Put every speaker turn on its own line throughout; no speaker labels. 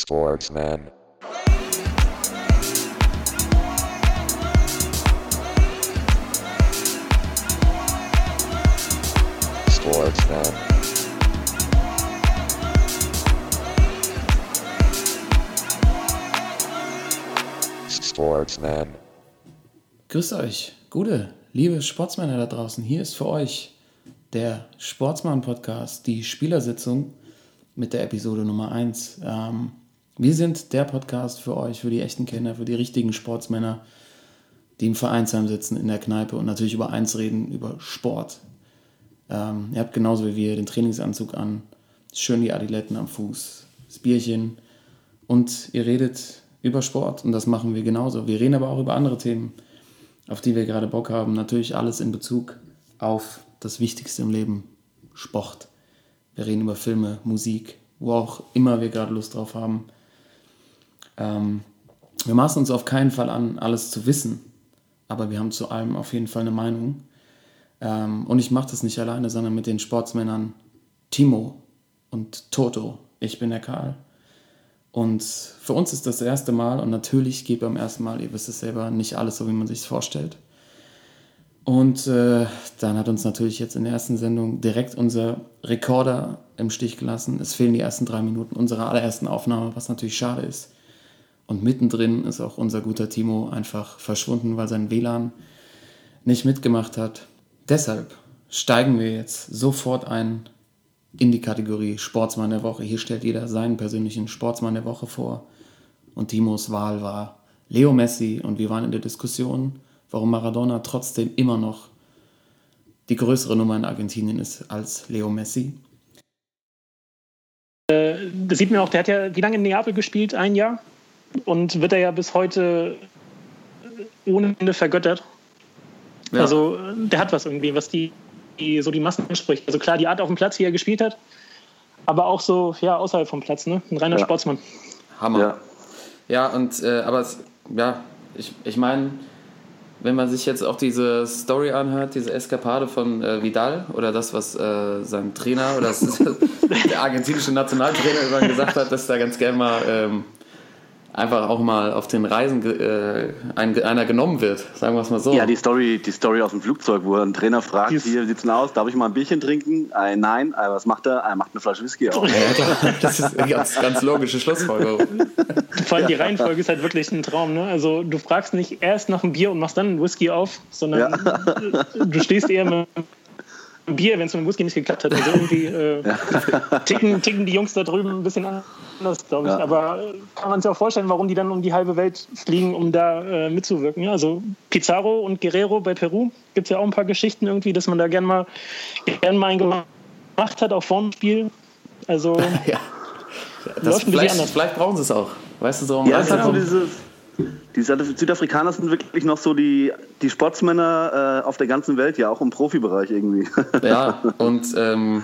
Sportsman. Sportsman. Sportsman.
Grüßt euch, gute, liebe Sportsmänner da draußen. Hier ist für euch der Sportsmann-Podcast, die Spielersitzung mit der Episode Nummer 1. Ähm, wir sind der Podcast für euch, für die echten Kenner, für die richtigen Sportsmänner, die im Vereinsheim sitzen, in der Kneipe und natürlich über eins reden, über Sport. Ähm, ihr habt genauso wie wir den Trainingsanzug an, schön die Adiletten am Fuß, das Bierchen und ihr redet über Sport und das machen wir genauso. Wir reden aber auch über andere Themen, auf die wir gerade Bock haben. Natürlich alles in Bezug auf das Wichtigste im Leben, Sport. Wir reden über Filme, Musik, wo auch immer wir gerade Lust drauf haben. Ähm, wir maßen uns auf keinen Fall an, alles zu wissen, aber wir haben zu allem auf jeden Fall eine Meinung. Ähm, und ich mache das nicht alleine, sondern mit den Sportsmännern Timo und Toto. Ich bin der Karl. Und für uns ist das, das erste Mal und natürlich geht beim ersten Mal, ihr wisst es selber, nicht alles so, wie man sich es vorstellt. Und äh, dann hat uns natürlich jetzt in der ersten Sendung direkt unser Rekorder im Stich gelassen. Es fehlen die ersten drei Minuten unserer allerersten Aufnahme, was natürlich schade ist. Und mittendrin ist auch unser guter Timo einfach verschwunden, weil sein WLAN nicht mitgemacht hat. Deshalb steigen wir jetzt sofort ein in die Kategorie Sportsmann der Woche. Hier stellt jeder seinen persönlichen Sportsmann der Woche vor. Und Timos Wahl war Leo Messi. Und wir waren in der Diskussion, warum Maradona trotzdem immer noch die größere Nummer in Argentinien ist als Leo Messi.
Äh, das sieht man auch, der hat ja wie lange in Neapel gespielt? Ein Jahr? Und wird er ja bis heute ohne Ende vergöttert. Ja. Also der hat was irgendwie, was die, die, so die Massen anspricht. Also klar, die Art auf dem Platz, wie er gespielt hat, aber auch so ja außerhalb vom Platz, ne? Ein reiner ja. Sportsmann.
Hammer. Ja, ja und äh, aber es, ja, ich, ich meine, wenn man sich jetzt auch diese Story anhört, diese Eskapade von äh, Vidal oder das, was äh, sein Trainer oder das, der argentinische Nationaltrainer über gesagt hat, dass da ganz gerne mal ähm, einfach auch mal auf den Reisen äh, ein, einer genommen wird, sagen wir es mal so.
Ja, die Story, die Story aus dem Flugzeug, wo ein Trainer fragt, wie sieht es denn aus, darf ich mal ein Bierchen trinken? Äh, nein, äh, was macht er? Er macht eine Flasche Whisky auf.
Ja, das ist eine ganz, ganz logische Schlussfolgerung.
Vor allem die Reihenfolge ist halt wirklich ein Traum. Ne? Also du fragst nicht erst nach einem Bier und machst dann einen Whisky auf, sondern ja. du stehst eher mit Bier, wenn es mit dem Whisky nicht geklappt hat. Also irgendwie äh, ticken, ticken die Jungs da drüben ein bisschen anders, glaube ich. Ja. Aber äh, kann man sich auch vorstellen, warum die dann um die halbe Welt fliegen, um da äh, mitzuwirken. Ja, also Pizarro und Guerrero bei Peru gibt es ja auch ein paar Geschichten irgendwie, dass man da gern mal, gern mal einen gemacht hat, auch vor dem Spiel. Also
ja. das vielleicht, vielleicht brauchen sie es auch. Weißt du, so
ja, es hat so dieses die Südafrikaner sind wirklich noch so die, die Sportsmänner äh, auf der ganzen Welt, ja auch im Profibereich irgendwie.
Ja, und ähm,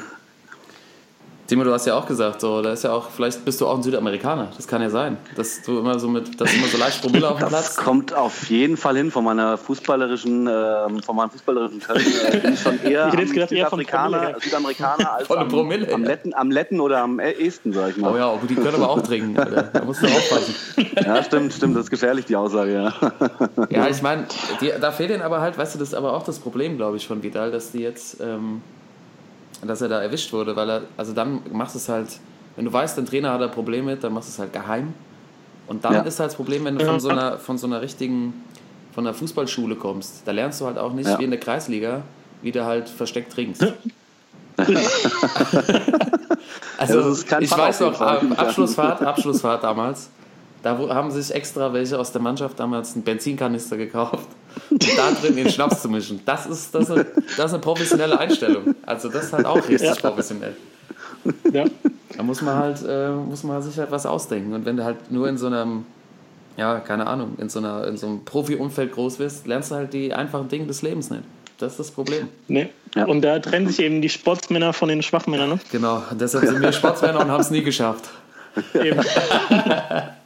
Timo, du hast ja auch gesagt, so, da ist ja auch, vielleicht bist du auch ein Südamerikaner. Das kann ja sein, dass du immer so mit, dass immer so leicht Promille auf dem Platz.
Das kommt auf jeden Fall hin von meiner fußballerischen, äh, von meinem fußballerischen Können. Äh, bin ich schon eher ich gedacht, Südafrikaner, Promille, Südamerikaner als
am, Promille,
am, Letten, am Letten oder am Esten, sag ich mal.
Oh ja, die können aber auch trinken, Alter. Da musst du aufpassen.
Ja, stimmt, stimmt, das ist gefährlich, die Aussage, ja.
Ja, ich meine, da fehlt ihnen aber halt, weißt du, das ist aber auch das Problem, glaube ich, von Vidal, dass die jetzt. Ähm, dass er da erwischt wurde, weil er, also dann machst du es halt, wenn du weißt, dein Trainer hat da Probleme mit, dann machst du es halt geheim. Und dann ja. ist halt das Problem, wenn du von so einer, von so einer richtigen, von einer Fußballschule kommst, da lernst du halt auch nicht, ja. wie in der Kreisliga, wie du halt versteckt trinkst. also, ich weiß noch, Abschlussfahrt, Abschlussfahrt damals, da haben sich extra welche aus der Mannschaft damals einen Benzinkanister gekauft und da drin den Schnaps zu mischen. Das ist, das, ist eine, das ist eine professionelle Einstellung. Also das ist halt auch richtig ja. professionell. Ja. Da muss man halt, äh, muss man sich halt was ausdenken. Und wenn du halt nur in so einem, ja, keine Ahnung, in so, einer, in so einem Profi-Umfeld groß wirst, lernst du halt die einfachen Dinge des Lebens nicht. Das ist das Problem.
Nee. Ja. Und da trennen sich eben die Sportsmänner von den Schwachmännern. Ne?
Genau, deshalb sind wir Sportsmänner und haben es nie geschafft. Eben.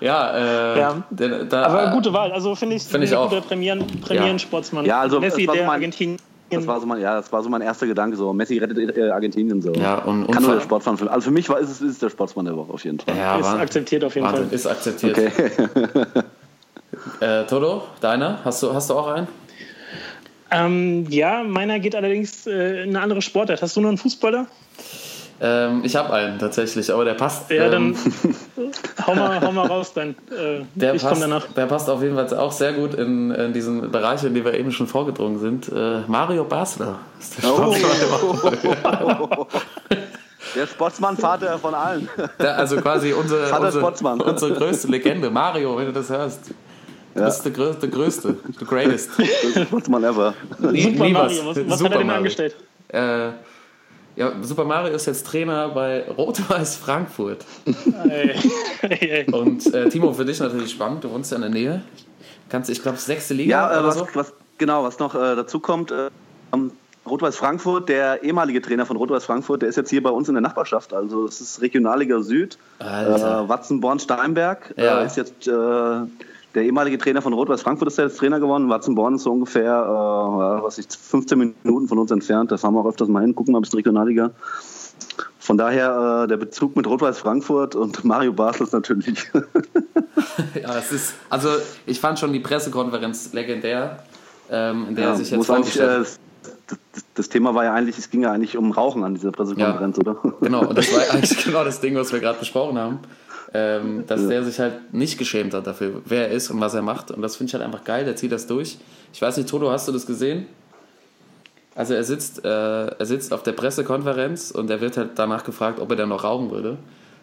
Ja, äh, ja.
Der, da, aber gute Wahl. Also finde ich,
find ich auch.
guter Premieren, Premieren-Sportsmann.
Ja. also
Messi, der Argentin
Das war so mein, ja, das war so mein erster Gedanke. So, Messi rettet äh, Argentinien so.
Ja, und, und
Kann nur der Sportsmann. Also für mich war ist es ist der Sportsmann der Woche auf jeden Fall.
Ja,
ist
war,
akzeptiert auf jeden
Wahnsinn,
Fall.
ist akzeptiert.
Okay.
Äh, Toto, deiner? Hast du, hast du auch einen?
Ähm, ja, meiner geht allerdings äh, in eine andere Sportart. Hast du noch einen Fußballer?
Ähm, ich habe einen tatsächlich, aber der passt.
Ja,
ähm,
dann hau, mal, hau mal raus dann. Äh,
der,
ich
passt,
danach.
der passt auf jeden Fall auch sehr gut in, in diesen Bereich, in die wir eben schon vorgedrungen sind. Äh, Mario Basler ist der
Oh.
Sportsmann der
Sportsmann-Vater von allen.
Der, also quasi unsere, unsere,
Sportsmann.
unsere größte Legende. Mario, wenn du das hörst. Du bist der größte, der größte, the greatest.
Sportsmann ever.
Super Mario, was, was
Super
hat er denn
Mario.
angestellt?
Äh, ja, Super Mario ist jetzt Trainer bei Rot-Weiß Frankfurt. Und äh, Timo, für dich natürlich spannend, du wohnst ja in der Nähe. Kannst, ich glaube, sechste Liga
Ja, äh,
oder
was,
so.
was, genau, was noch äh, dazu kommt, äh, ähm, Rot-Weiß Frankfurt, der ehemalige Trainer von Rot-Weiß Frankfurt, der ist jetzt hier bei uns in der Nachbarschaft. Also es ist Regionalliga Süd.
Alter.
Äh, Watzenborn-Steinberg
Ja.
äh, ist jetzt äh, der ehemalige Trainer von Rot-Weiß Frankfurt ist jetzt Trainer geworden. Watzenborn ist so ungefähr, äh, ja, was ich, 15 Minuten von uns entfernt. Da fahren wir auch öfters mal hin, gucken mal ein bisschen Regionalliga. Von daher äh, der Bezug mit Rot-Weiß Frankfurt und Mario Basel natürlich
Ja, es ist, also ich fand schon die Pressekonferenz legendär, ähm, in der
Ja,
er sich jetzt vorgestellt
äh, das, Thema war ja eigentlich, es ging ja eigentlich um Rauchen an dieser Pressekonferenz, oder?
Genau, und das war eigentlich genau das Ding, was wir gerade besprochen haben. Ähm, dass der sich halt nicht geschämt hat dafür, wer er ist und was er macht. Und das finde ich halt einfach geil, der zieht das durch. Ich weiß nicht, Toto, hast du das gesehen? Also er sitzt, äh, er sitzt auf der Pressekonferenz und er wird halt danach gefragt, ob er dann noch rauchen würde.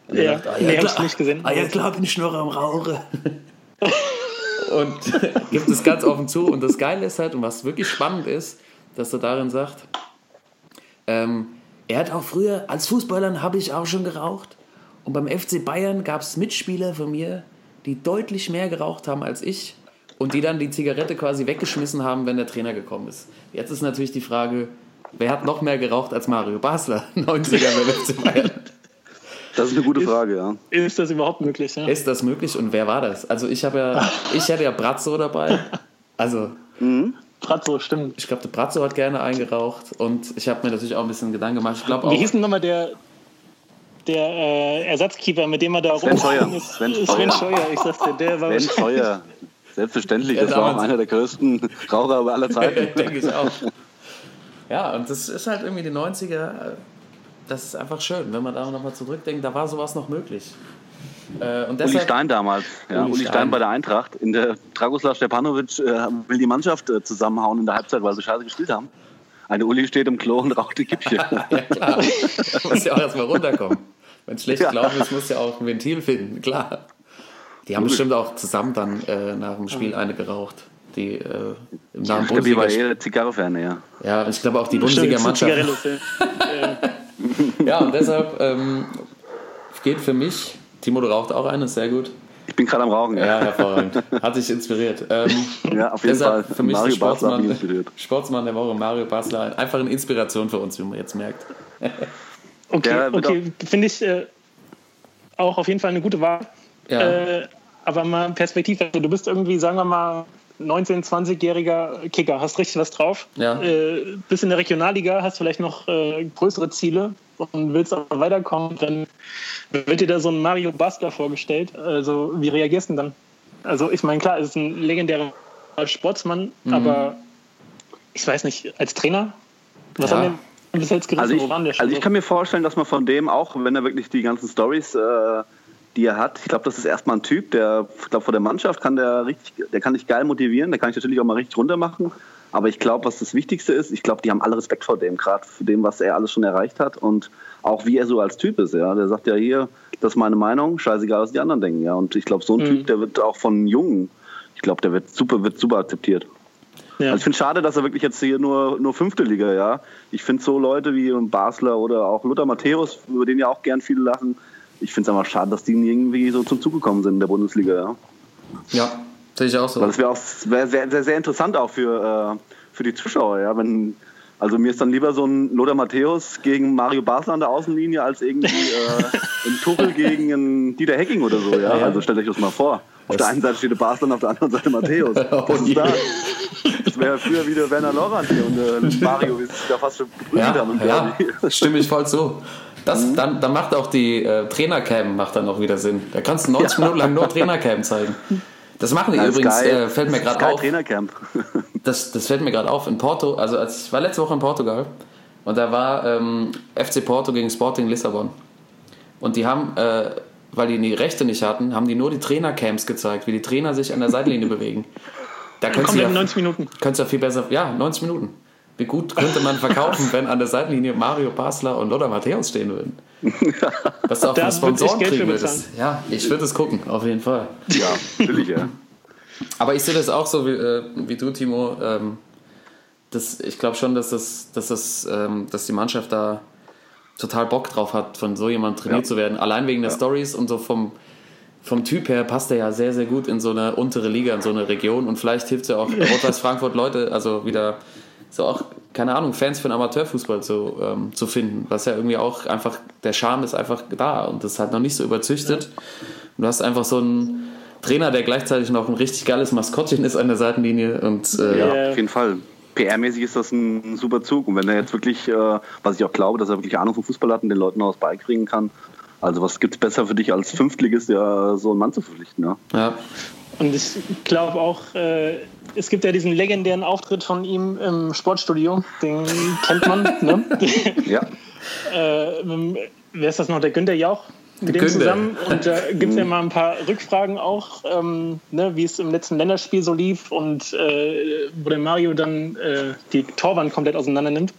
Und er
Ja,
sagt, ah,
nee, hab ich
klar,
nicht gesehen.
Ah, ja, klar, bin ich noch am Rauchen. und gibt es ganz offen zu. Und das Geile ist halt, und was wirklich spannend ist, dass er darin sagt, ähm, er hat auch früher, als Fußballer habe ich auch schon geraucht. Und beim FC Bayern gab es Mitspieler von mir, die deutlich mehr geraucht haben als ich und die dann die Zigarette quasi weggeschmissen haben, wenn der Trainer gekommen ist. Jetzt ist natürlich die Frage, wer hat noch mehr geraucht als Mario Basler, 90er beim FC Bayern?
Das ist eine gute Frage, ja.
Ist das überhaupt möglich? Ja?
Ist das möglich und wer war das? Also ich habe ja, ich hatte ja Brazzo dabei. Also
Bratzo, stimmt.
ich glaube, der Brazzo hat gerne eingeraucht und ich habe mir natürlich auch ein bisschen Gedanken gemacht. Ich glaube auch.
Wie hieß denn nochmal der, der äh, Ersatzkeeper, mit dem er da
Sven Scheuer.
ist?
Sven
Sven
Scheuer.
Scheuer, ich sagte, der war
Ben Scheuer. Selbstverständlich,
Ja,
das war einer der größten Raucher aller Zeiten.
Denke ich auch. Ja, und das ist halt irgendwie die 90er. äh, Das ist einfach schön, wenn man da nochmal zurückdenkt, da war sowas noch möglich. Äh, und
Uli
deshalb,
Stein damals. Ja,
Uli
Uli,
Stein.
Stein. bei der Eintracht. In der Dragoslav Stepanovic äh, will die Mannschaft äh, zusammenhauen in der Halbzeit, weil sie scheiße gespielt haben. Eine Uli steht im Klo und raucht die Kippchen.
ja klar, muss ja auch erstmal runterkommen. Wenn schlecht
Ja.
gelaufen ist, muss ja auch ein Ventil finden, klar. Die haben bestimmt auch zusammen dann äh, nach dem Spiel eine geraucht. Die äh, nach dem
ich glaube, die war
Bundesliga.
eher Zigarre-Fan, ja.
Ja, ich glaube auch die
Stimmt,
Bundesliga-Mannschaft.
Zigarillos, ja.
Ja, und deshalb ähm, geht für mich, Timo, du raucht auch eine, sehr gut.
Ich bin gerade am Rauchen, ja.
Ja, hervorragend. Hat dich inspiriert. Ähm,
Ja, auf jeden
deshalb
Fall.
für mich
Mario Basler
Sportsmann,
inspiriert.
Sportsmann der Woche, Mario Basler. Einfach eine Inspiration für uns, wie man jetzt merkt.
Okay, okay finde ich äh, auch auf jeden Fall eine gute Wahl.
Ja.
Äh, aber mal Perspektive. Du bist irgendwie, sagen wir mal, 19-, 20-jähriger Kicker, hast richtig was drauf.
Ja.
Äh, bist in der Regionalliga, hast vielleicht noch äh, größere Ziele und willst aber weiterkommen, dann wird dir da so ein Mario Basler vorgestellt. Also, wie reagierst du denn dann? Also, ich meine, klar, es ist ein legendärer Sportsmann,
Mhm.
aber ich weiß nicht, als Trainer, was
Ja.
haben wir bis jetzt gerissen?
Also ich,
Wo schon?
also ich kann mir vorstellen, dass man von dem auch, wenn er wirklich die ganzen Stories, äh, die er hat, ich glaube, das ist erstmal ein Typ, der, ich glaube, vor der Mannschaft kann der richtig, der kann dich geil motivieren, der kann ich natürlich auch mal richtig runter machen. Aber ich glaube, was das Wichtigste ist, ich glaube, die haben alle Respekt vor dem, gerade für dem, was er alles schon erreicht hat und auch wie er so als Typ ist. Ja, der sagt ja hier, das ist meine Meinung, scheißegal, was die anderen denken. Ja, und ich glaube, so ein
Mhm.
Typ, der wird auch von Jungen, ich glaube, der wird super, wird super akzeptiert.
Ja.
Also ich finde schade, dass er wirklich jetzt hier nur, nur fünfte Liga, ja. Ich finde so Leute wie Basler oder auch Luther Matthäus, über den ja auch gern viele lachen, ich finde es einfach schade, dass die irgendwie so zum Zug gekommen sind in der Bundesliga, ja.
Ja, sehe ich auch so.
Weil das wäre auch wär sehr, sehr, sehr interessant auch für, äh, für die Zuschauer, ja, wenn, Also mir ist dann lieber so ein Lothar Matthäus gegen Mario Basler an der Außenlinie als irgendwie äh, ein Tuchel gegen einen Dieter Hecking oder so. Ja? Also stellt euch das mal vor. Auf der einen Seite steht der Basler und auf der anderen Seite Matthäus. Was ist das? Das wäre früher wieder Werner Lorand hier und äh, Mario, wie sich da fast schon geprügelt
Ja,
haben.
ja, stimme ich voll zu. Das, dann, dann macht auch die äh, Trainercam macht dann auch wieder Sinn. Da kannst du 90 Minuten lang nur Trainercam zeigen. Das machen die
Ja,
übrigens,
Sky-
äh, fällt mir gerade auf.
Trainercamp.
Das, das fällt mir gerade auf. In Porto, also als ich war letzte Woche in Portugal und da war ähm, FC Porto gegen Sporting Lissabon. Und die haben, äh, weil die die Rechte nicht hatten, haben die nur die Trainercams gezeigt, wie die Trainer sich an der Seitenlinie bewegen. Da könntest du ja,
90 Minuten.
könntest du ja viel besser, ja, 90 Minuten. Wie gut könnte man verkaufen, wenn an der Seitenlinie Mario Basler und Lothar Matthäus stehen würden? Dass du auch
Da
von Sponsoren kriegen würdest. Ja, ich würde es gucken, auf jeden Fall.
Ja, natürlich, ja.
Aber ich sehe das auch so wie, äh, wie du, Timo. Ähm, das, ich glaube schon, dass, das, dass, das, ähm, dass die Mannschaft da total Bock drauf hat, von so jemandem trainiert
Ja.
zu werden. Allein wegen der Stories und so vom, vom Typ her passt er ja sehr, sehr gut in so eine untere Liga, in so eine Region. Und vielleicht hilft es ja auch Rot-Weiß Frankfurt Leute, also wieder so auch, keine Ahnung, Fans für den Amateurfußball zu, ähm, zu finden. Was ja irgendwie auch einfach, der Charme ist einfach da und das ist halt noch nicht so überzüchtet. Und du hast einfach so einen Trainer, der gleichzeitig noch ein richtig geiles Maskottchen ist an der Seitenlinie und äh,
Ja, auf jeden Fall. PR-mäßig ist das ein, super Zug. Und wenn er jetzt wirklich, äh, was ich auch glaube, dass er wirklich Ahnung vom Fußball hat und den Leuten auch was beibringen kann. Also was gibt's besser für dich als Fünftligist, ja, so einen Mann zu verpflichten, ja?
ja.
Und ich glaube auch, äh, es gibt ja diesen legendären Auftritt von ihm im Sportstudio, den kennt man. ne?
Ja,
äh, wer ist das noch? Der Günther Jauch. Mit dem zusammen. Und da gibt es ja mal ein paar Rückfragen auch, ähm, ne, wie es im letzten Länderspiel so lief und äh, wo der Mario dann äh, die Torwand komplett auseinander nimmt,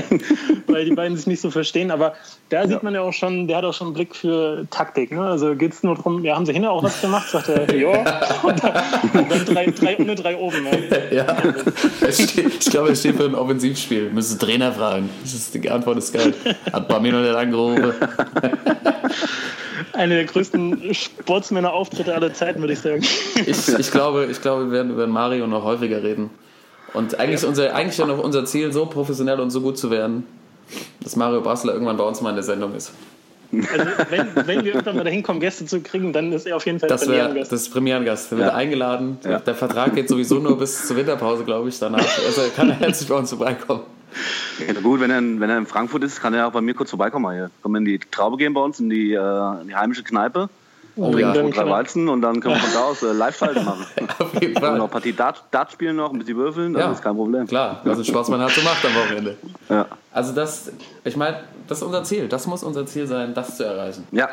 weil die beiden sich nicht so verstehen. Aber da sieht man ja auch schon, der hat auch schon einen Blick für Taktik. Ne? Also geht es nur darum, ja, haben sie hinten auch was gemacht? Sagt er, ja. Und dann, drei, drei ohne drei oben. Ne?
ja. Steht, ich glaube, es steht für ein Offensivspiel. Müsste Trainer fragen. Das ist, die Antwort ist geil. Hat Bamino nicht angerufen.
Einer der größten Sportsmänner-Auftritte aller Zeiten, würde ich sagen.
Ich, ich, glaube, ich glaube, wir werden über Mario noch häufiger reden. Und eigentlich ist unser, eigentlich ja noch unser Ziel, so professionell und so gut zu werden, dass Mario Basler irgendwann bei uns mal in der Sendung ist.
Also, wenn, wenn wir irgendwann mal dahin kommen, Gäste zu kriegen, dann ist er auf jeden Fall
Das wäre
Premierengast.
das ist Premierengast. Der wird
Ja.
eingeladen.
Ja.
Der Vertrag geht sowieso nur bis zur Winterpause, glaube ich. Danach also kann er herzlich bei uns vorbeikommen.
Ja, gut, wenn er, in- wenn er in Frankfurt ist, kann er auch bei mir kurz vorbeikommen. Hier. Können wir in die Traube gehen bei uns, in die, äh, in die heimische Kneipe,
Oh,
trinken
ja.
drei
kann
Weizen und dann können wir von da aus äh, Live-Schalten machen.
Auf jeden
Können wir noch
Fall.
ein Partie Dart, Dart spielen noch, ein bisschen würfeln, das
Ja.
ist kein Problem.
Klar, was ein Sportsmann halt so macht am Wochenende.
Ja.
Also das, ich meine, das ist unser Ziel. Das muss unser Ziel sein, das zu erreichen.
ja,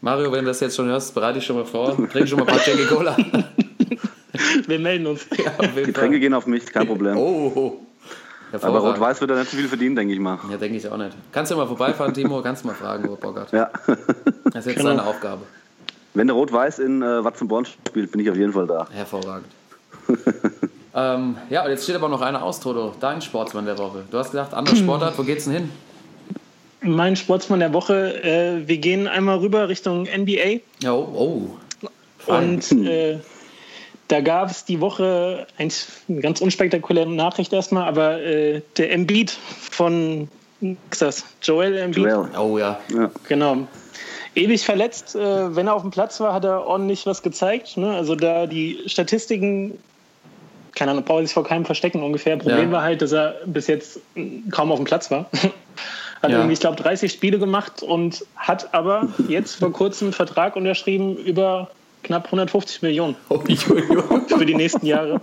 Mario, wenn du das jetzt schon hörst, bereite dich schon mal vor. Trink schon mal ein paar Jackie Cola.
Wir melden uns.
Ja,
Tränke
Fall.
gehen auf mich, kein Problem.
Oh, oh.
Aber. Rot-Weiß wird er nicht so viel verdienen, denke ich mal.
Ja, denke ich auch nicht. Kannst du mal vorbeifahren, Timo? Kannst du mal fragen, wo Bock hat.
Ja.
Das ist jetzt
Genau.
seine Aufgabe.
Wenn der Rot-Weiß in äh, Watzenborn spielt, bin ich auf jeden Fall da.
Hervorragend. ähm, ja, und jetzt steht aber noch einer aus, Toto. Dein Sportsmann der Woche. Du hast gesagt, anderer Sportart, wo geht's denn hin?
Mein Sportsmann der Woche, äh, wir gehen einmal rüber Richtung NBA
Ja, oh, oh. Fein.
und äh, da gab es die Woche eigentlich eine ganz unspektakuläre Nachricht erstmal, aber äh, der Embiid von was ist das? Joel Embiid.
Joel.
Oh ja.
Ja.
Genau. Ewig verletzt. Äh, wenn er auf dem Platz war, hat er ordentlich was gezeigt. Ne? Also da die Statistiken, keine Ahnung, brauche ich sich vor keinem verstecken ungefähr. Problem
Ja.
war halt, dass er bis jetzt kaum auf dem Platz war. hat
Ja.
irgendwie, ich glaube, 30 Spiele gemacht und hat aber jetzt vor kurzem einen Vertrag unterschrieben über knapp 150 Millionen
Oh,
für die nächsten Jahre.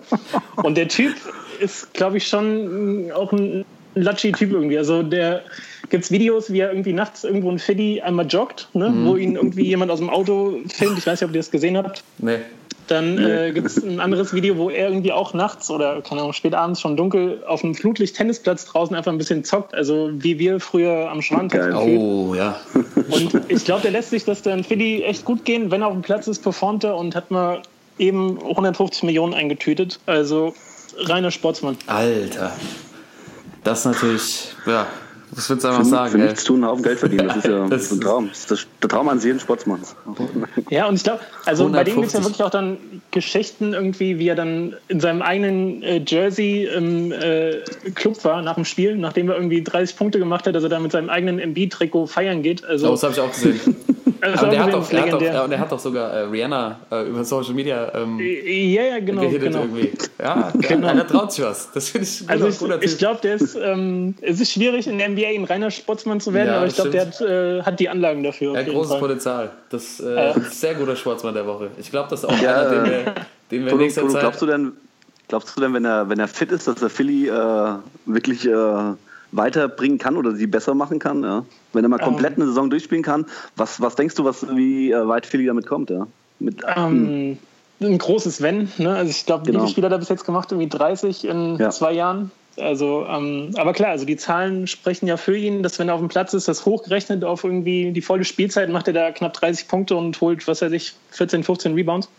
Und der Typ ist, glaube ich, schon auch ein latschi Typ irgendwie. Also der gibt es Videos, wie er irgendwie nachts irgendwo in Philly einmal joggt, ne? wo ihn irgendwie jemand aus dem Auto filmt. Ich weiß nicht, ob ihr das gesehen habt.
Nee.
Dann äh, gibt es ein anderes Video, wo er irgendwie auch nachts oder keine Ahnung, spät abends schon dunkel auf einem Flutlicht-Tennisplatz draußen einfach ein bisschen zockt. Also wie wir früher am Schwan
Geil.
gefühlt.
Oh, ja.
Und ich glaube, der lässt sich das dann Philly echt gut gehen. Wenn er auf dem Platz ist, performt er und hat mal eben 150 Millionen eingetütet. Also reiner Sportsmann.
Alter. Das ist natürlich, ja, Das würdest du einfach
für,
sagen.
für
ey.
nichts tun, einen Haufen Geld verdienen. Das ist ja
Das
ein Traum. Das ist das- der Traum eines jeden Sportsmanns.
Ja, und ich glaube, also bei denen gibt es ja
150.
wirklich auch dann Geschichten irgendwie, wie er dann in seinem eigenen äh, Jersey im äh, Club war nach dem Spiel, nachdem er irgendwie 30 Punkte gemacht hat, dass er da mit seinem eigenen MB-Trikot feiern geht. Also,
Oh, das habe ich auch gesehen.
war
der hat, doch, der, hat doch,
legendär.
ja, und der hat doch sogar äh, Rihanna äh, über Social Media ähm,
ja, ja, genau.
gehittet
genau.
irgendwie. Ja, der,
Genau.
der traut sich was. Das finde ich ein guter,
Also
guter
ich, ich glaube, der ist, ähm, es ist schwierig in der NBA ein reiner Sportsmann zu werden,
Ja,
aber ich glaube, der hat, äh, hat die Anlagen dafür.
Er
jeden
großes
Fall.
Potenzial. Das äh,
Ja.
ist ein sehr guter Sportsmann der Woche. Ich glaube, das ist auch
Ja,
einer, den
äh,
wir, den wir nächster Zeit.
glaubst du denn, glaubst du denn, wenn er, wenn er fit ist, dass er Philly äh, wirklich äh, weiterbringen kann oder sie besser machen kann? Ja? Wenn er mal komplett eine Saison durchspielen kann, was, was denkst du, was, wie äh, weit Philly damit kommt? Ja? Mit,
Ähm, ein großes Wenn. Ne? Also ich glaube,
Genau.
wie viele Spiele hat er bis jetzt gemacht? Irgendwie 30 in
Ja.
zwei Jahren. Also, ähm, aber klar, also die Zahlen sprechen ja für ihn, dass wenn er auf dem Platz ist, das hochgerechnet auf irgendwie die volle Spielzeit, macht er da knapp 30 Punkte und holt, was weiß ich, 14, 15 Rebounds.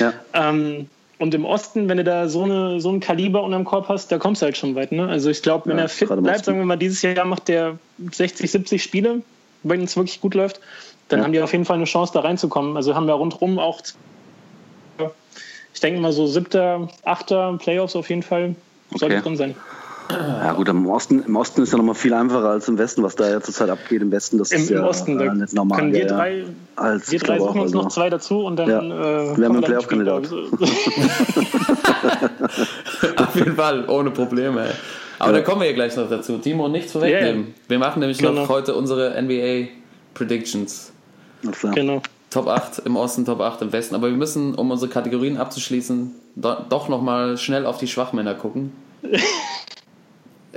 ja.
Ähm, und im Osten, wenn du da so, eine, so ein Kaliber unterm Korb hast, da kommst du halt schon weit. Ne? Also ich glaube, wenn
Ja,
er fit bleibt, sagen wir mal, dieses Jahr macht der 60, 70 Spiele, wenn es wirklich gut läuft, dann
Ja.
haben die auf jeden Fall eine Chance, da reinzukommen. Also haben wir rundherum auch, ich denke mal so siebter, achter Playoffs auf jeden Fall sollte
Okay.
drin sein.
Ja gut, im Osten, im Osten ist ja nochmal viel einfacher als im Westen, was da ja zurzeit abgeht. Im Westen, das
Im,
ist ja
Osten,
äh, nicht normal.
können wir drei,
Als,
wir drei suchen uns noch zwei dazu und dann
Ja.
äh,
Wir haben
kommen
einen Playoff-Kandidat.
Auf jeden Fall, ohne Probleme. Ey. Aber
Ja.
da kommen wir ja gleich noch dazu. Timo, nichts vorwegnehmen. Wir machen nämlich noch
Genau.
heute unsere NBA Predictions.
Alles klar.
genau.
Top 8 im Osten, Top 8 im Westen. Aber wir müssen, um unsere Kategorien abzuschließen, do, doch nochmal schnell auf die Schwachmänner gucken.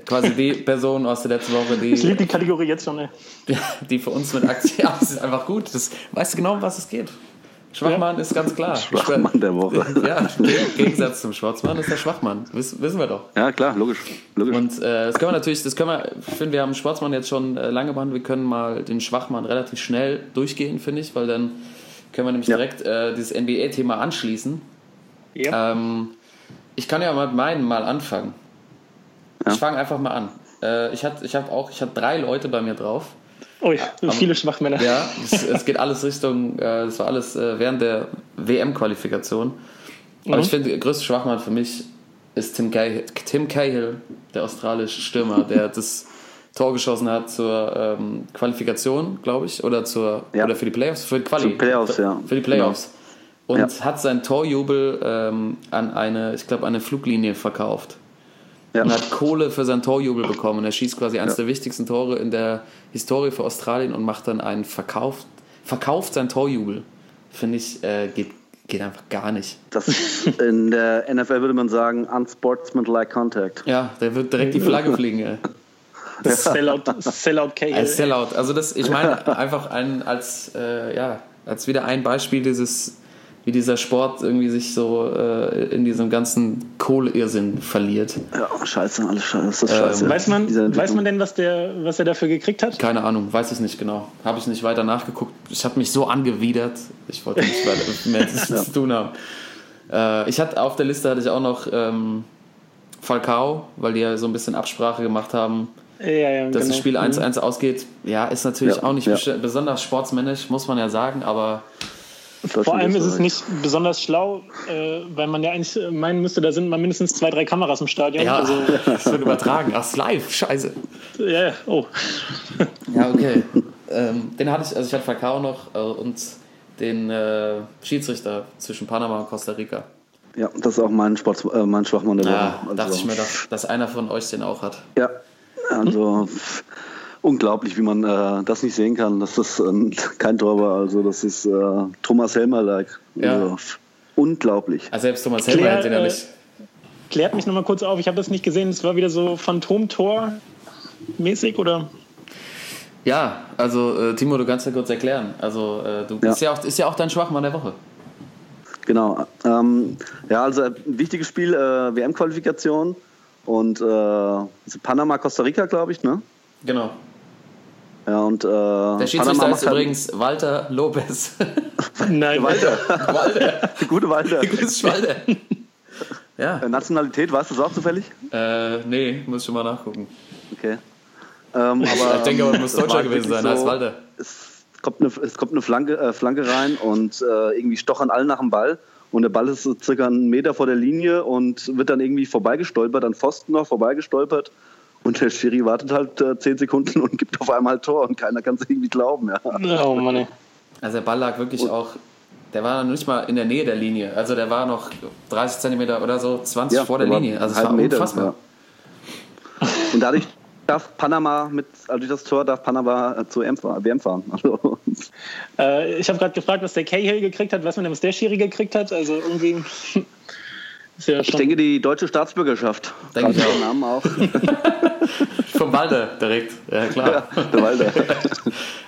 Quasi die Person aus der letzten Woche,
Ich liebe
die,
die Kategorie jetzt schon, ey.
die für uns mit Aktien. Ja, das ist einfach gut. Das weißt du genau, um was es geht. Schwachmann ist ganz klar.
Schwachmann der Woche.
Ja, im Gegensatz zum Schwarzmann ist der Schwachmann. Wiss, wissen wir doch.
Ja, klar, logisch. logisch.
Und äh, das können wir natürlich, das können wir, ich finde, wir haben Schwarzmann jetzt schon äh, lange behandelt, wir können mal den Schwachmann relativ schnell durchgehen, finde ich, weil dann können wir nämlich
Ja.
direkt äh, dieses NBA-Thema anschließen.
Ja.
Ähm, ich kann ja mit meinen mal anfangen.
Ja.
Ich fange einfach mal an. Äh, ich hatte ich hab auch, ich habe drei Leute bei mir drauf.
Ui, viele Schwachmänner.
Ja, es, es geht alles Richtung, äh, das war alles äh, während der WM-Qualifikation. Aber
Mhm.
ich finde, der größte Schwachmann für mich ist Tim Cahill, Tim Cahill, der australische Stürmer, der das Tor geschossen hat zur ähm, Qualifikation, glaube ich, oder zur
Ja.
oder für die Playoffs, für die Quali,
Playoffs,
für,
ja.
für die Playoffs. Und
Ja.
hat seinen Torjubel ähm, an eine, ich glaube, eine Fluglinie verkauft
ja.
und hat Kohle für sein Torjubel bekommen. Er schießt quasi eines
Ja.
der wichtigsten Tore in der Historie für Australien und macht dann einen Verkauf, verkauft sein Torjubel. Finde ich, äh, geht, geht einfach gar nicht.
Das in der NFL würde man sagen, unsportsmanlike contact.
Ja, der wird direkt die Flagge fliegen. Ey.
Sellout, Sellout K.
Als Sellout. Also das, ich meine einfach ein, als, äh, ja, als wieder ein Beispiel dieses, wie dieser Sport irgendwie sich so äh, in diesem ganzen Kohleirrsinn verliert.
Ja, scheiße, alles scheiße.
Ähm,
scheiße.
Weiß man, weiß man denn, was, der, was er dafür gekriegt hat?
Keine Ahnung, weiß ich nicht genau. Habe ich nicht weiter nachgeguckt. Ich habe mich so angewidert. Ich wollte nicht mehr zu tun haben. Äh, ich hatte auf der Liste hatte ich auch noch ähm, Falcao, weil die ja so ein bisschen Absprache gemacht haben,
Ja, ja,
dass
genau.
das Spiel 1-1 ausgeht. Ja, ist natürlich
Ja,
auch nicht besonders sportsmännisch, muss man ja sagen, aber
Vor allem ist es nicht besonders schlau, äh, weil man ja eigentlich meinen müsste, da sind mal mindestens zwei, drei Kameras im Stadion.
ja,
Also,
das wird übertragen. Ach, ist live, scheiße.
ja, ja, oh.
Ja, okay. ähm, den hatte ich, also ich hatte Falcao noch äh, und den äh, Schiedsrichter zwischen Panama und Costa Rica.
Ja, das ist auch mein, Sports, äh, mein Schwachmann der Woche.
Ja,
Also,
dachte ich mir doch, dass einer von euch den auch hat.
Ja, also pff, unglaublich, wie man äh, das nicht sehen kann, dass das ähm, kein Tor war. Also das ist äh, Thomas Helmer-like.
Ja.
Also, unglaublich.
Also selbst Thomas Helmer
Claire,
hätte den ja
äh,
nicht.
Klärt mich nochmal kurz auf, ich habe das nicht gesehen, es war wieder so Phantomtor-mäßig oder?
Ja, also äh, Timo, du kannst ja kurz erklären. Also äh, du bist ja. auch, ist ja auch dein Schwachmann der Woche.
Genau. Ähm, ja, also ein wichtiges Spiel, äh, WM-Qualifikation und äh, also Panama, Costa Rica, glaube ich, ne?
Genau.
Ja, und äh,
Der Schiedsrichter ist
halt-
übrigens Walter Lopez.
Nein,
Walter,
Walter.
gute Walter.
Grüß Walter. Ja.
Äh, Nationalität, weißt du das auch zufällig?
Äh, nee, muss schon mal nachgucken.
Okay. Ähm, aber,
ich denke, er muss
das
Deutscher gewesen sein als Walter.
Es kommt eine, es kommt eine Flanke, äh, Flanke rein und äh, irgendwie stochern alle nach dem Ball. Und der Ball ist so circa einen Meter vor der Linie und wird dann irgendwie vorbeigestolpert, an Pfosten noch vorbeigestolpert. Und der Schiri wartet halt äh, zehn Sekunden und gibt auf einmal Tor und keiner kann es irgendwie glauben. Ja.
Oh Mann, ey.
Also der Ball lag wirklich auch, der war noch nicht mal in der Nähe der Linie. Also der war noch 30 Zentimeter oder so, 20
Ja,
vor der Linie. Also es war
Meter,
unfassbar.
Und dadurch darf Panama mit, also durch das Tor darf Panama äh, zur fahren- WM fahren. Also,
Äh, ich habe gerade gefragt, was der Cahill gekriegt hat. Weiß man denn, was der Schiri gekriegt hat? Also irgendwie. ist ja
ich denke, die deutsche Staatsbürgerschaft.
Denke ich auch.
den Namen auch.
Vom Walter direkt, ja klar.
Der Walder.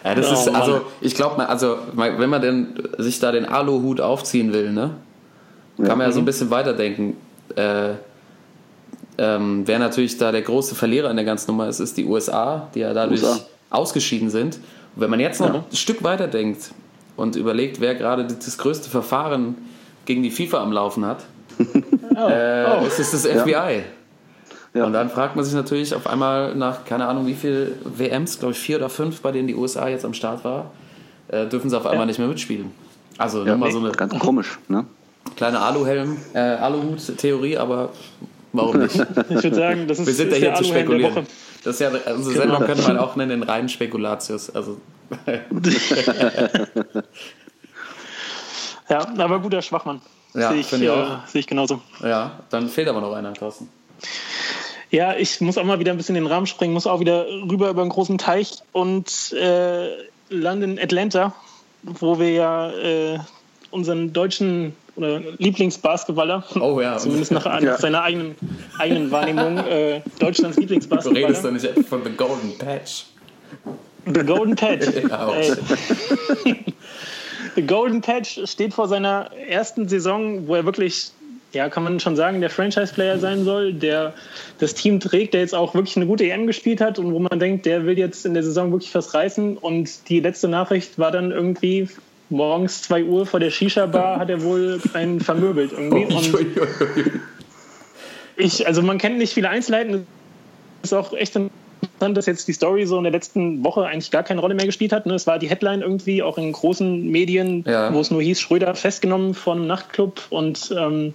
Ja, das
Oh,
ist,
Mann.
also ich glaube, also wenn man denn sich da den Aluhut aufziehen will, ne, kann man ja so ein bisschen weiterdenken. Äh, ähm, wer natürlich da der große Verlierer in der ganzen Nummer ist, ist die USA, die ja dadurch
USA.
ausgeschieden sind. Und wenn man jetzt noch ein Stück weiter denkt und überlegt, wer gerade das größte Verfahren gegen die FIFA am Laufen hat, äh,
oh.
ist es das FBI.
Ja.
Und dann fragt man sich natürlich auf einmal nach, keine Ahnung, wie viel WMs, glaube ich vier oder fünf, bei denen die USA jetzt am Start war, äh, dürfen sie auf einmal nicht mehr mitspielen. Also
Ja,
nur mal so eine
ganz komisch. Ne?
kleine Aluhelm, äh, Aluhut-Theorie, aber warum nicht?
Ich würde sagen, das ist,
Wir sind ja
ist
hier
der
zu spekulieren.
Woche.
Das ist ja, unsere Sendung könnte man auch nennen, den reinen Spekulatius. Also,
Ja, aber guter Schwachmann.
Ja,
sehe ich,
ich
äh, sehe ich genauso.
ja, dann fehlt aber noch einer, Thorsten.
Ja, ich muss auch mal wieder ein bisschen den Rahmen springen, muss auch wieder rüber über einen großen Teich und äh, lande in Atlanta, wo wir ja äh, unseren deutschen oder Lieblingsbasketballer,
Oh ja.
zumindest nach,
Ja.
seiner eigenen, eigenen Wahrnehmung, äh, Deutschlands
Du redest doch
Lieblingsbasketballer,
nicht von The Golden Patch.
The Golden Patch.
Ja.
The Golden Patch steht vor seiner ersten Saison, wo er wirklich, ja, kann man schon sagen, der Franchise-Player sein soll, der das Team trägt, der jetzt auch wirklich eine gute EM gespielt hat und wo man denkt, der will jetzt in der Saison wirklich was reißen. Und die letzte Nachricht war dann irgendwie morgens 2 Uhr vor der Shisha-Bar hat er wohl einen vermöbelt irgendwie. Und ich, also man kennt nicht viele Einzelheiten. Ist auch echt interessant, dass jetzt die Story so in der letzten Woche eigentlich gar keine Rolle mehr gespielt hat. ne? Es war die Headline irgendwie auch in großen Medien,
Ja.
wo es nur hieß, Schröder festgenommen von einem Nachtclub und ähm,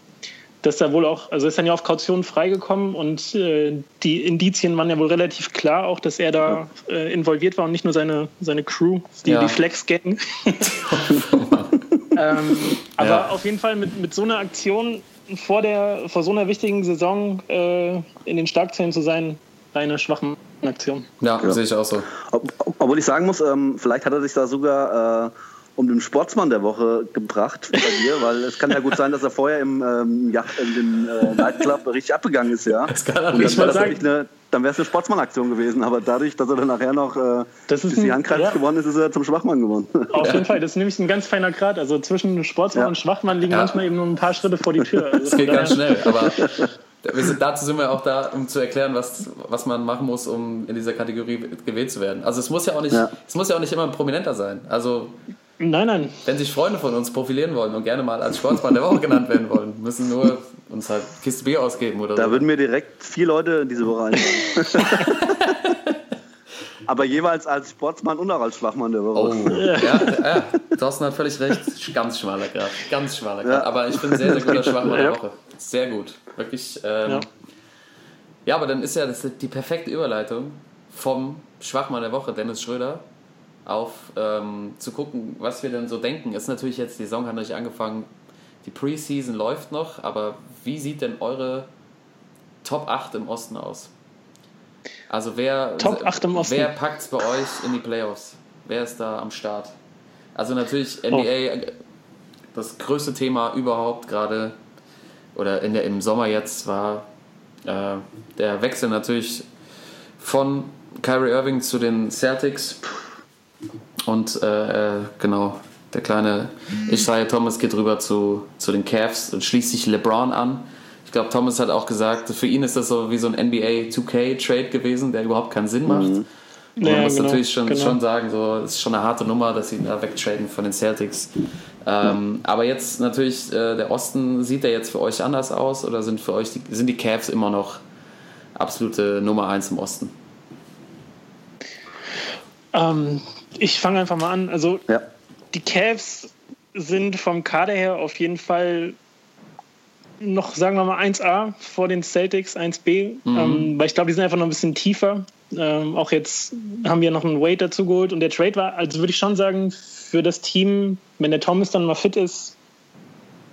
dass da wohl auch, also ist dann ja auf Kaution freigekommen und äh, die Indizien waren ja wohl relativ klar, auch dass er da äh, involviert war und nicht nur seine, seine Crew, die,
Ja.
die Flex-Gang. ähm, aber
Ja.
auf jeden Fall mit, mit so einer Aktion vor, der, vor so einer wichtigen Saison äh, in den Starkzellen zu sein, eine schwache Aktion.
Ja, sehe ich auch so.
Ob, ob- obwohl ich sagen muss, ähm, vielleicht hat er sich da sogar äh, um den Sportsmann der Woche gebracht bei dir, weil es kann ja gut sein, dass er vorher im, ähm, Yacht, in dem äh, Nightclub richtig abgegangen ist, ja.
Das kann
Und
sagen-
wirklich eine, dann wäre es eine Sportsmann-Aktion gewesen, aber dadurch, dass er dann nachher noch äh,
Das ist
bis die Handkreis
ja.
geworden ist, ist er zum Schwachmann geworden.
Auf jeden Fall, das ist nämlich ein ganz feiner Grad. Also zwischen Sportsmann
Ja.
und Schwachmann liegen
Ja.
manchmal eben nur ein paar Schritte vor die Tür. Also
Das geht ganz schnell, aber sind, dazu sind wir auch da, um zu erklären, was, was man machen muss, um in dieser Kategorie gewählt zu werden. Also es muss ja auch nicht,
Ja.
es muss ja auch nicht immer ein Prominenter sein. Also
Nein, nein.
wenn sich Freunde von uns profilieren wollen und gerne mal als Sportsmann der Woche genannt werden wollen, müssen nur uns halt Kiste Bier ausgeben oder
Da
so.
würden mir direkt vier Leute diese Woche einfallen. aber jeweils als Sportsmann und auch als Schwachmann der Woche.
Oh, ja, ja, Thorsten hat völlig recht. Ganz schmaler Grad. Ganz schmaler Grad.
Ja.
Aber ich bin sehr, sehr guter Schwachmann der. Woche. Sehr gut. Wirklich. Ähm, ja.
Ja.
aber dann ist ja das die perfekte Überleitung vom Schwachmann der Woche, Dennis Schröder, auf ähm, zu gucken, was wir denn so denken. Ist natürlich jetzt, die Saison hat noch nicht angefangen, die Preseason läuft noch, aber wie sieht denn eure Top 8 im Osten aus? Also wer,
Top 8 im Osten.
wer packt es bei euch in die Playoffs? Wer ist da am Start? Also natürlich NBA, äh, das größte Thema überhaupt gerade, oder in der, im Sommer jetzt war äh, der Wechsel natürlich von Kyrie Irving zu den Celtics. Und äh, äh, genau, der kleine Isaiah Thomas geht rüber zu, zu den Cavs und schließt sich LeBron an. Ich glaube, Thomas hat auch gesagt, für ihn ist das so wie so ein NBA 2K-Trade gewesen, der überhaupt keinen Sinn macht. Und man
Ja,
muss
genau,
natürlich schon,
genau.
schon sagen, so, es ist schon eine harte Nummer, dass sie ihn da wegtraden von den Celtics. Ähm, aber jetzt natürlich, äh, der Osten, sieht der jetzt für euch anders aus oder sind für euch die, sind die Cavs immer noch absolute Nummer 1 im Osten?
Ähm, ich fange einfach mal an. Also
Ja.
die Cavs sind vom Kader her auf jeden Fall noch, sagen wir mal, 1A vor den Celtics, 1B. Ähm, weil ich glaube, die sind einfach noch ein bisschen tiefer. Ähm, auch jetzt haben wir noch einen Wade dazu geholt und der Trade war, also würde ich schon sagen, für das Team, wenn der Thomas dann mal fit ist,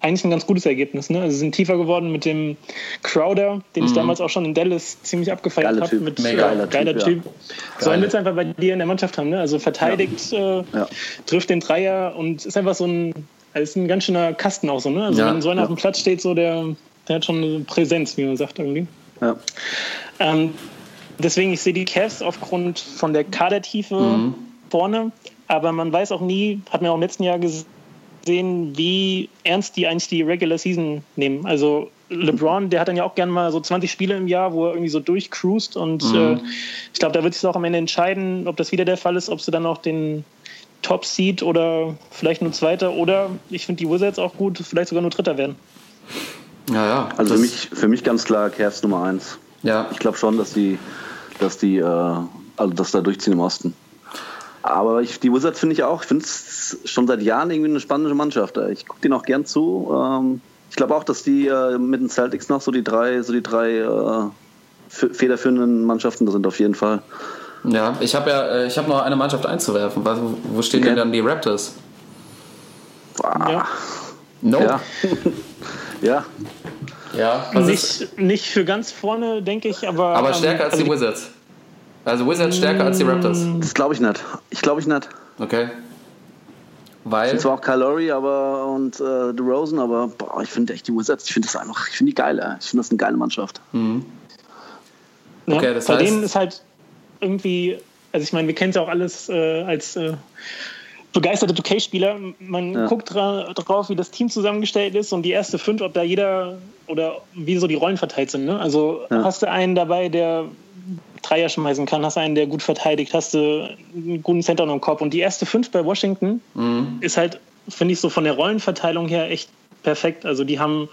eigentlich ein ganz gutes Ergebnis. Ne? Also sie sind tiefer geworden mit dem Crowder, den ich damals auch schon in Dallas ziemlich abgefeiert
Geiler
habe. Mit
Mega.
äh,
Geiler
geiler
Typ,
Typ.
ja.
Sollen wir jetzt einfach bei dir in der Mannschaft haben. Ne? Also verteidigt, Äh,
Ja.
trifft den Dreier und ist einfach so ein, ist ein ganz schöner Kasten auch so. Ne? Also
Ja,
wenn so einer
ja.
auf dem Platz steht, so der, der hat schon eine Präsenz, wie man sagt irgendwie.
Ja.
Ähm, deswegen, ich sehe die Cavs aufgrund von der Kadertiefe
Mhm.
vorne, aber man weiß auch nie, hat man auch im letzten Jahr gesehen, wie ernst die eigentlich die Regular Season nehmen. Also LeBron, der hat dann ja auch gerne mal so 20 Spiele im Jahr, wo er irgendwie so durchcruist und
Mhm.
äh, ich glaube, da wird sich auch am Ende entscheiden, ob das wieder der Fall ist, ob sie dann auch den Top Seed oder vielleicht nur Zweiter oder ich finde die Wizards auch gut, vielleicht sogar nur Dritter werden.
Ja, ja.
Also für mich, für mich ganz klar Cavs Nummer eins.
Ja,
Ich glaube schon, dass die, dass die, äh, also das da durchziehen im Osten. Aber ich, die Wizards finde ich auch, ich finde es schon seit Jahren irgendwie eine spannende Mannschaft. Ich gucke denen auch gern zu. Ähm, ich glaube auch, dass die äh, mit den Celtics noch so die drei, so die drei äh, federführenden Mannschaften sind auf jeden Fall.
ja. Ich habe ja, äh, ich habe noch eine Mannschaft einzuwerfen. Wo stehen
Okay.
denn dann die Raptors?
Ja.
No.
Ja. ja.
Ja, ist,
Nicht, nicht für ganz vorne, denke ich, aber.
aber
ähm,
stärker als
also
die Wizards. Also Wizards stärker als die Raptors.
Das glaube ich nicht. Ich glaube ich nicht.
Okay. Weil.
sind zwar auch Kylori aber und äh, DeRozan, aber boah, ich finde echt die Wizards, ich finde das einfach, ich finde die geil. ey. Ich finde das eine geile Mannschaft.
Ja,
Okay, das
bei
heißt-
denen ist halt irgendwie, also ich meine, wir kennen es ja auch alles äh, als äh, begeisterte 2K-Spieler. Man
Ja.
guckt dra drauf, wie das Team zusammengestellt ist und die erste fünf, ob da jeder oder wie so die Rollen verteilt sind. Ne? Also
Ja.
hast du einen dabei, der Dreier schmeißen kann, hast einen, der gut verteidigt, hast du einen guten Center noch im Kopf. Und die erste fünf bei Washington
Mhm.
ist halt, finde ich, so von der Rollenverteilung her echt perfekt. Also die haben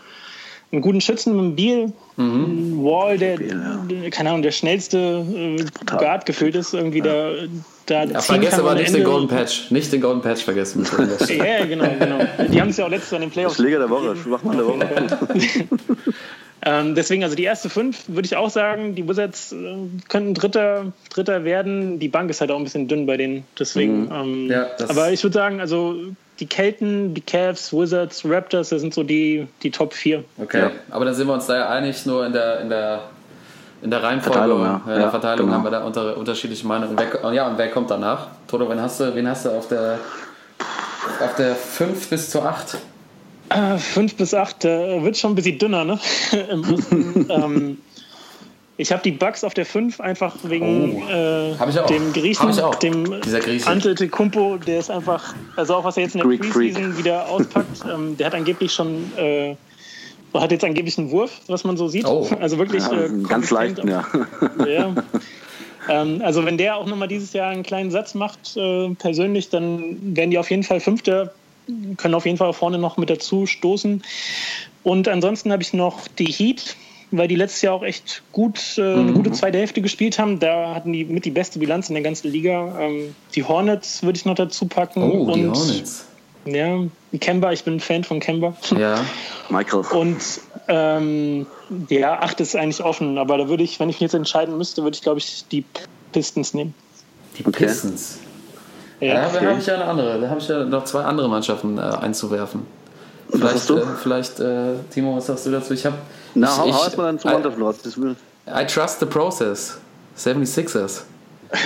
einen guten Schützen mit dem Beal, einen Wall, der, der, keine Ahnung, der schnellste äh, Guard gefühlt ist, irgendwie der da
Ja,
ziehen
vergiss aber nicht den
Ende.
Golden Patch. Nicht den Golden Patch vergessen.
Ja, ja, genau, genau. Die haben es ja auch letztes Jahr in den Playoffs
Schläger der Woche, Schwachmann der Woche.
Ähm, deswegen, also die erste fünf würde ich auch sagen, die Wizards äh, könnten Dritter, Dritter werden. Die Bank ist halt auch ein bisschen dünn bei denen. Deswegen. Ähm,
Ja,
aber ich würde sagen, also die Kelten, die Cavs, Wizards, Raptors, das sind so die, die Top 4.
Okay,
Ja.
aber dann sind wir uns da ja einig, nur in der, in der, in der Reihenfolge,
Verteilung, ja.
in der
Ja,
Verteilung
genau.
haben wir da unter, unterschiedliche Meinungen. Und wer, ja, und wer kommt danach? Toto, wen hast du, wen hast du auf der, auf der 5 bis zur 8?
Äh, fünf bis acht äh, wird schon ein bisschen dünner, ne? Im Osten. ähm, ich habe die Bugs auf der 5 einfach wegen äh,
ich auch.
dem Griechen, dem
Grieche.
Antetokounmpo, der ist einfach, also auch was er jetzt in der
Greek Freak.
Preseason wieder auspackt, ähm, der hat angeblich schon, äh, hat jetzt angeblich einen Wurf, was man so sieht.
Oh.
Also wirklich
Ja,
äh,
einen ganz leichten, ja.
ja. Ähm, also wenn der auch nochmal dieses Jahr einen kleinen Satz macht, äh, persönlich, dann werden die auf jeden Fall Fünfter, können auf jeden Fall vorne noch mit dazu stoßen. Und ansonsten habe ich noch die Heat, weil die letztes Jahr auch echt gut, äh,
Mhm.
eine gute zweite Hälfte gespielt haben. Da hatten die mit die beste Bilanz in der ganzen Liga. Ähm, die Hornets würde ich noch dazu packen.
Oh, die
und,
Hornets.
Ja, Kemba, ich bin ein Fan von Kemba.
Ja,
Michael.
Und ähm, ja, acht ist eigentlich offen, aber da würde ich, wenn ich mich jetzt entscheiden müsste, würde ich, glaube ich, die Pistons nehmen.
die
Okay.
Ja.
Ja, da habe ich ja eine andere. Da habe ich ja noch zwei andere Mannschaften äh, einzuwerfen. Vielleicht,
hast du?
äh, vielleicht äh, Timo, was sagst du dazu? Ich habe.
Na,
ich,
hau,
ich,
hau erstmal
I,
Mannschaften raus. Das will-
I trust the process. 76ers.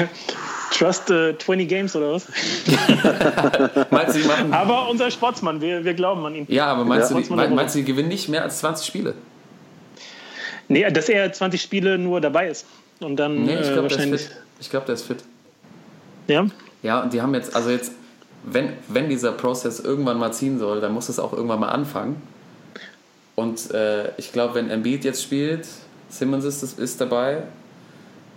Trust äh, 20 Games oder was?
Meinst du, die machen.
Aber unser Sportsmann, wir, wir glauben an ihn.
Ja, aber meinst,
Ja.
du, die, mein- meinst du, die gewinnen nicht mehr als 20 Spiele?
Nee, dass er 20 Spiele nur dabei ist. Und dann
Nee, ich
äh,
glaube, der ist
wahrscheinlich.
fit. Ich glaube, der ist fit.
Ja?
Ja, und die haben jetzt, also jetzt, wenn, wenn dieser Prozess irgendwann mal ziehen soll, dann muss es auch irgendwann mal anfangen. Und äh, ich glaube, wenn Embiid jetzt spielt, Simmons ist, ist dabei,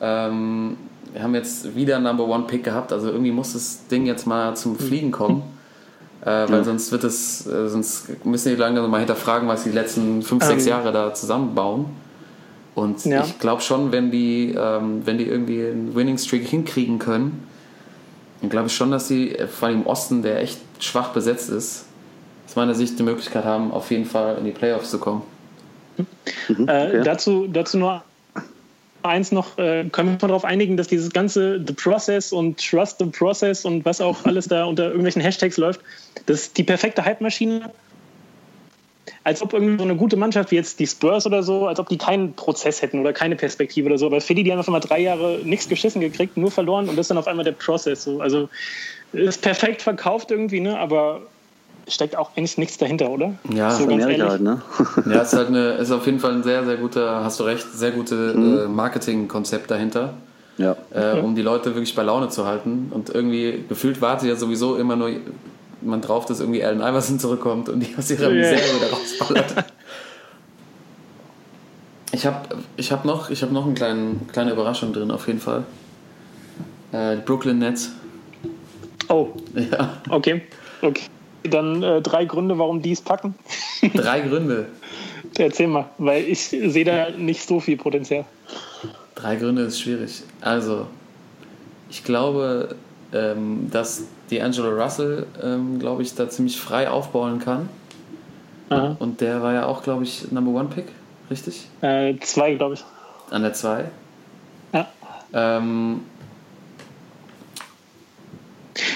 ähm, wir haben jetzt wieder Number One Pick gehabt, also irgendwie muss das Ding jetzt mal zum Fliegen kommen. Äh, weil sonst wird es, äh, sonst müssen die langsam mal hinterfragen, was die letzten fünf, sechs
Ähm.
Jahre da zusammenbauen. Und
Ja.
ich glaube schon, wenn die, ähm, wenn die irgendwie einen Winning Streak hinkriegen können, dann glaube ich schon, dass sie äh, vor allem im Osten, der echt schwach besetzt ist, aus meiner Sicht die Möglichkeit haben, auf jeden Fall in die Playoffs zu kommen.
Mhm, äh, dazu, dazu nur eins noch, äh, können wir uns darauf einigen, dass dieses ganze The Process und Trust the Process und was auch alles da unter irgendwelchen Hashtags läuft, das ist die perfekte Hype-Maschine. Als ob irgendwie so eine gute Mannschaft wie jetzt die Spurs oder so, als ob die keinen Prozess hätten oder keine Perspektive oder so. Aber Philly, die haben auf einmal drei Jahre nichts geschissen gekriegt, nur verloren und das ist dann auf einmal der Prozess. So. Also ist perfekt verkauft irgendwie, ne? aber steckt auch eigentlich nichts dahinter, oder?
Ja,
so
ganz
ehrlich.
Halt, ne?
ja, ist halt eine, ist auf jeden Fall ein sehr, sehr guter, hast du recht, sehr gute
Mhm.
äh, Marketingkonzept dahinter,
Ja.
äh, um die Leute wirklich bei Laune zu halten. Und irgendwie gefühlt wartet ja sowieso immer nur man drauf, dass irgendwie Allen Iverson zurückkommt und die aus ihrer
Ja.
Misere wieder rausballert. Ich habe ich hab noch, ich hab noch eine kleine, kleine Überraschung drin, auf jeden Fall. Äh, Brooklyn Nets.
Oh,
Ja,
okay. Okay. Dann äh, drei Gründe, warum die es packen.
drei Gründe.
Erzähl mal, weil ich sehe da nicht so viel Potenzial.
Drei Gründe ist schwierig. Also, ich glaube, ähm, dass D'Angelo Russell, ähm, glaube ich, da ziemlich frei aufbauen kann.
Aha.
Und der war ja auch, glaube ich, Number One Pick, richtig?
Äh, zwei, glaube ich.
An der 2.
Ja.
Ähm,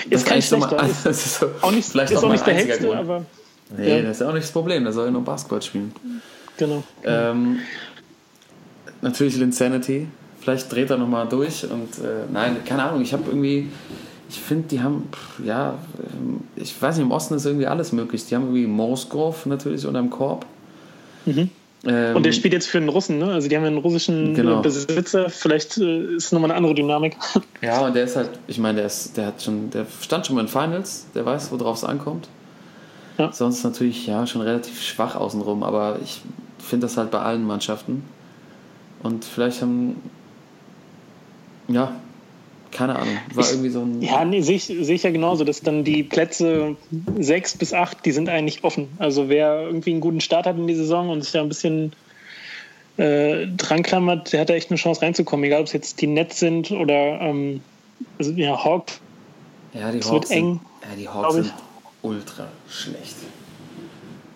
Ist kein
mal-
schlechter.
also, das ist so,
Auch nicht,
vielleicht
ist auch nicht der hellste,
Grund.
aber
Nee,
Ja.
das ist ja auch nicht das Problem. Der soll ja nur Basketball spielen.
genau.
Ähm, natürlich Linsanity. Vielleicht dreht er nochmal durch. Und äh, nein, keine Ahnung. Ich habe irgendwie. Ich finde, die haben. pff, Ja, ähm, ich weiß nicht, im Osten ist irgendwie alles möglich. Die haben irgendwie Mosgrove natürlich unterm Korb. Ähm,
Mhm. Und der spielt jetzt für einen Russen, ne? Also die haben ja einen russischen
Genau.
Besitzer. Vielleicht äh, ist nochmal eine andere Dynamik.
Ja, und der ist halt, ich meine, der, ist, der hat schon, der stand schon mal in Finals, der weiß, worauf es ankommt.
Ja.
Sonst natürlich ja schon relativ schwach außenrum, aber ich finde das halt bei allen Mannschaften. Und vielleicht haben, ja, keine Ahnung, war irgendwie so ein.
Ja, nee, sehe ich, ja genauso, dass dann die Plätze sechs bis acht, die sind eigentlich offen. Also wer irgendwie einen guten Start hat in die Saison und sich da ein bisschen äh, dran klammert, der hat da echt eine Chance reinzukommen, egal ob es jetzt die Nets sind oder ähm, also, ja, Hawk.
ja, die Hawks
wird eng,
sind, ja, die Hawks sind ultra schlecht.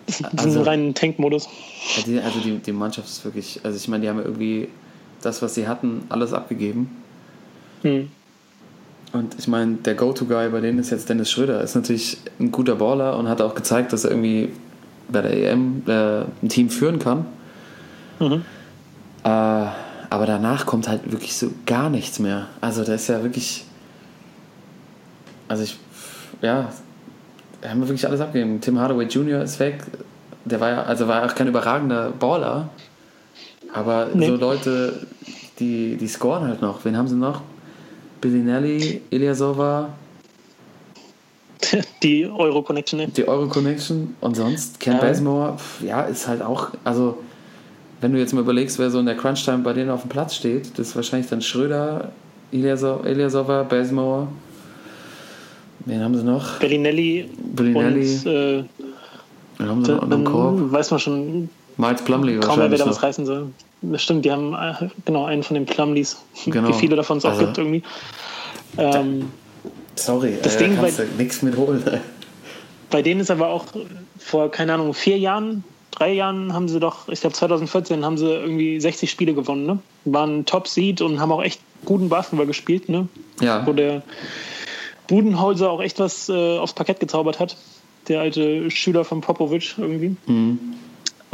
Die sind
Also-
rein in Tankmodus.
Ja, die, also die, die Mannschaft ist wirklich, also ich meine, die haben ja irgendwie das, was sie hatten, alles abgegeben.
Hm.
Und ich meine, der Go-To-Guy bei denen ist jetzt Dennis Schröder. Ist natürlich ein guter Baller und hat auch gezeigt, dass er irgendwie bei der EM äh, ein Team führen kann.
Mhm.
Äh, aber danach kommt halt wirklich so gar nichts mehr. Also da ist ja wirklich. Also ich. Ja. Da haben wir wirklich alles abgegeben. Tim Hardaway Jr. ist weg. Der war ja, also war auch kein überragender Baller. Aber
Nee.
so Leute, die, die scoren halt noch. Wen haben sie noch? Bellinelli, Ilyasova,
Die Euro-Connection. ne?
die Euro Connection und sonst Ken
Ja.
Bazemore, ja, ist halt auch, also wenn du jetzt mal überlegst, wer so in der Crunch-Time bei denen auf dem Platz steht, das ist wahrscheinlich dann Schröder, Ilyaso- Ilyasova, Bazemore, wen haben sie noch?
Bellinelli,
Bellinelli,
und äh,
haben sie noch am Korb?
weiß man schon
Miles Plumlee
kaum mehr, wer
wahrscheinlich
da was reißen soll. Das stimmt, die haben äh, genau einen von den Plumleys,
Genau.
wie viele davon es auch
Also-
gibt irgendwie. Ähm,
Sorry,
Das
äh,
Ding
kannst
bei-
du nichts mit holen.
Bei denen ist aber auch vor, keine Ahnung, vier Jahren, drei Jahren haben sie doch, ich glaube 2014 haben sie irgendwie 60 Spiele gewonnen, ne? Waren Top-Seed und haben auch echt guten Basketball gespielt, ne?
Ja,
Wo der Budenholzer auch echt was äh, aufs Parkett gezaubert hat. Der alte Schüler von Popovic irgendwie.
mhm.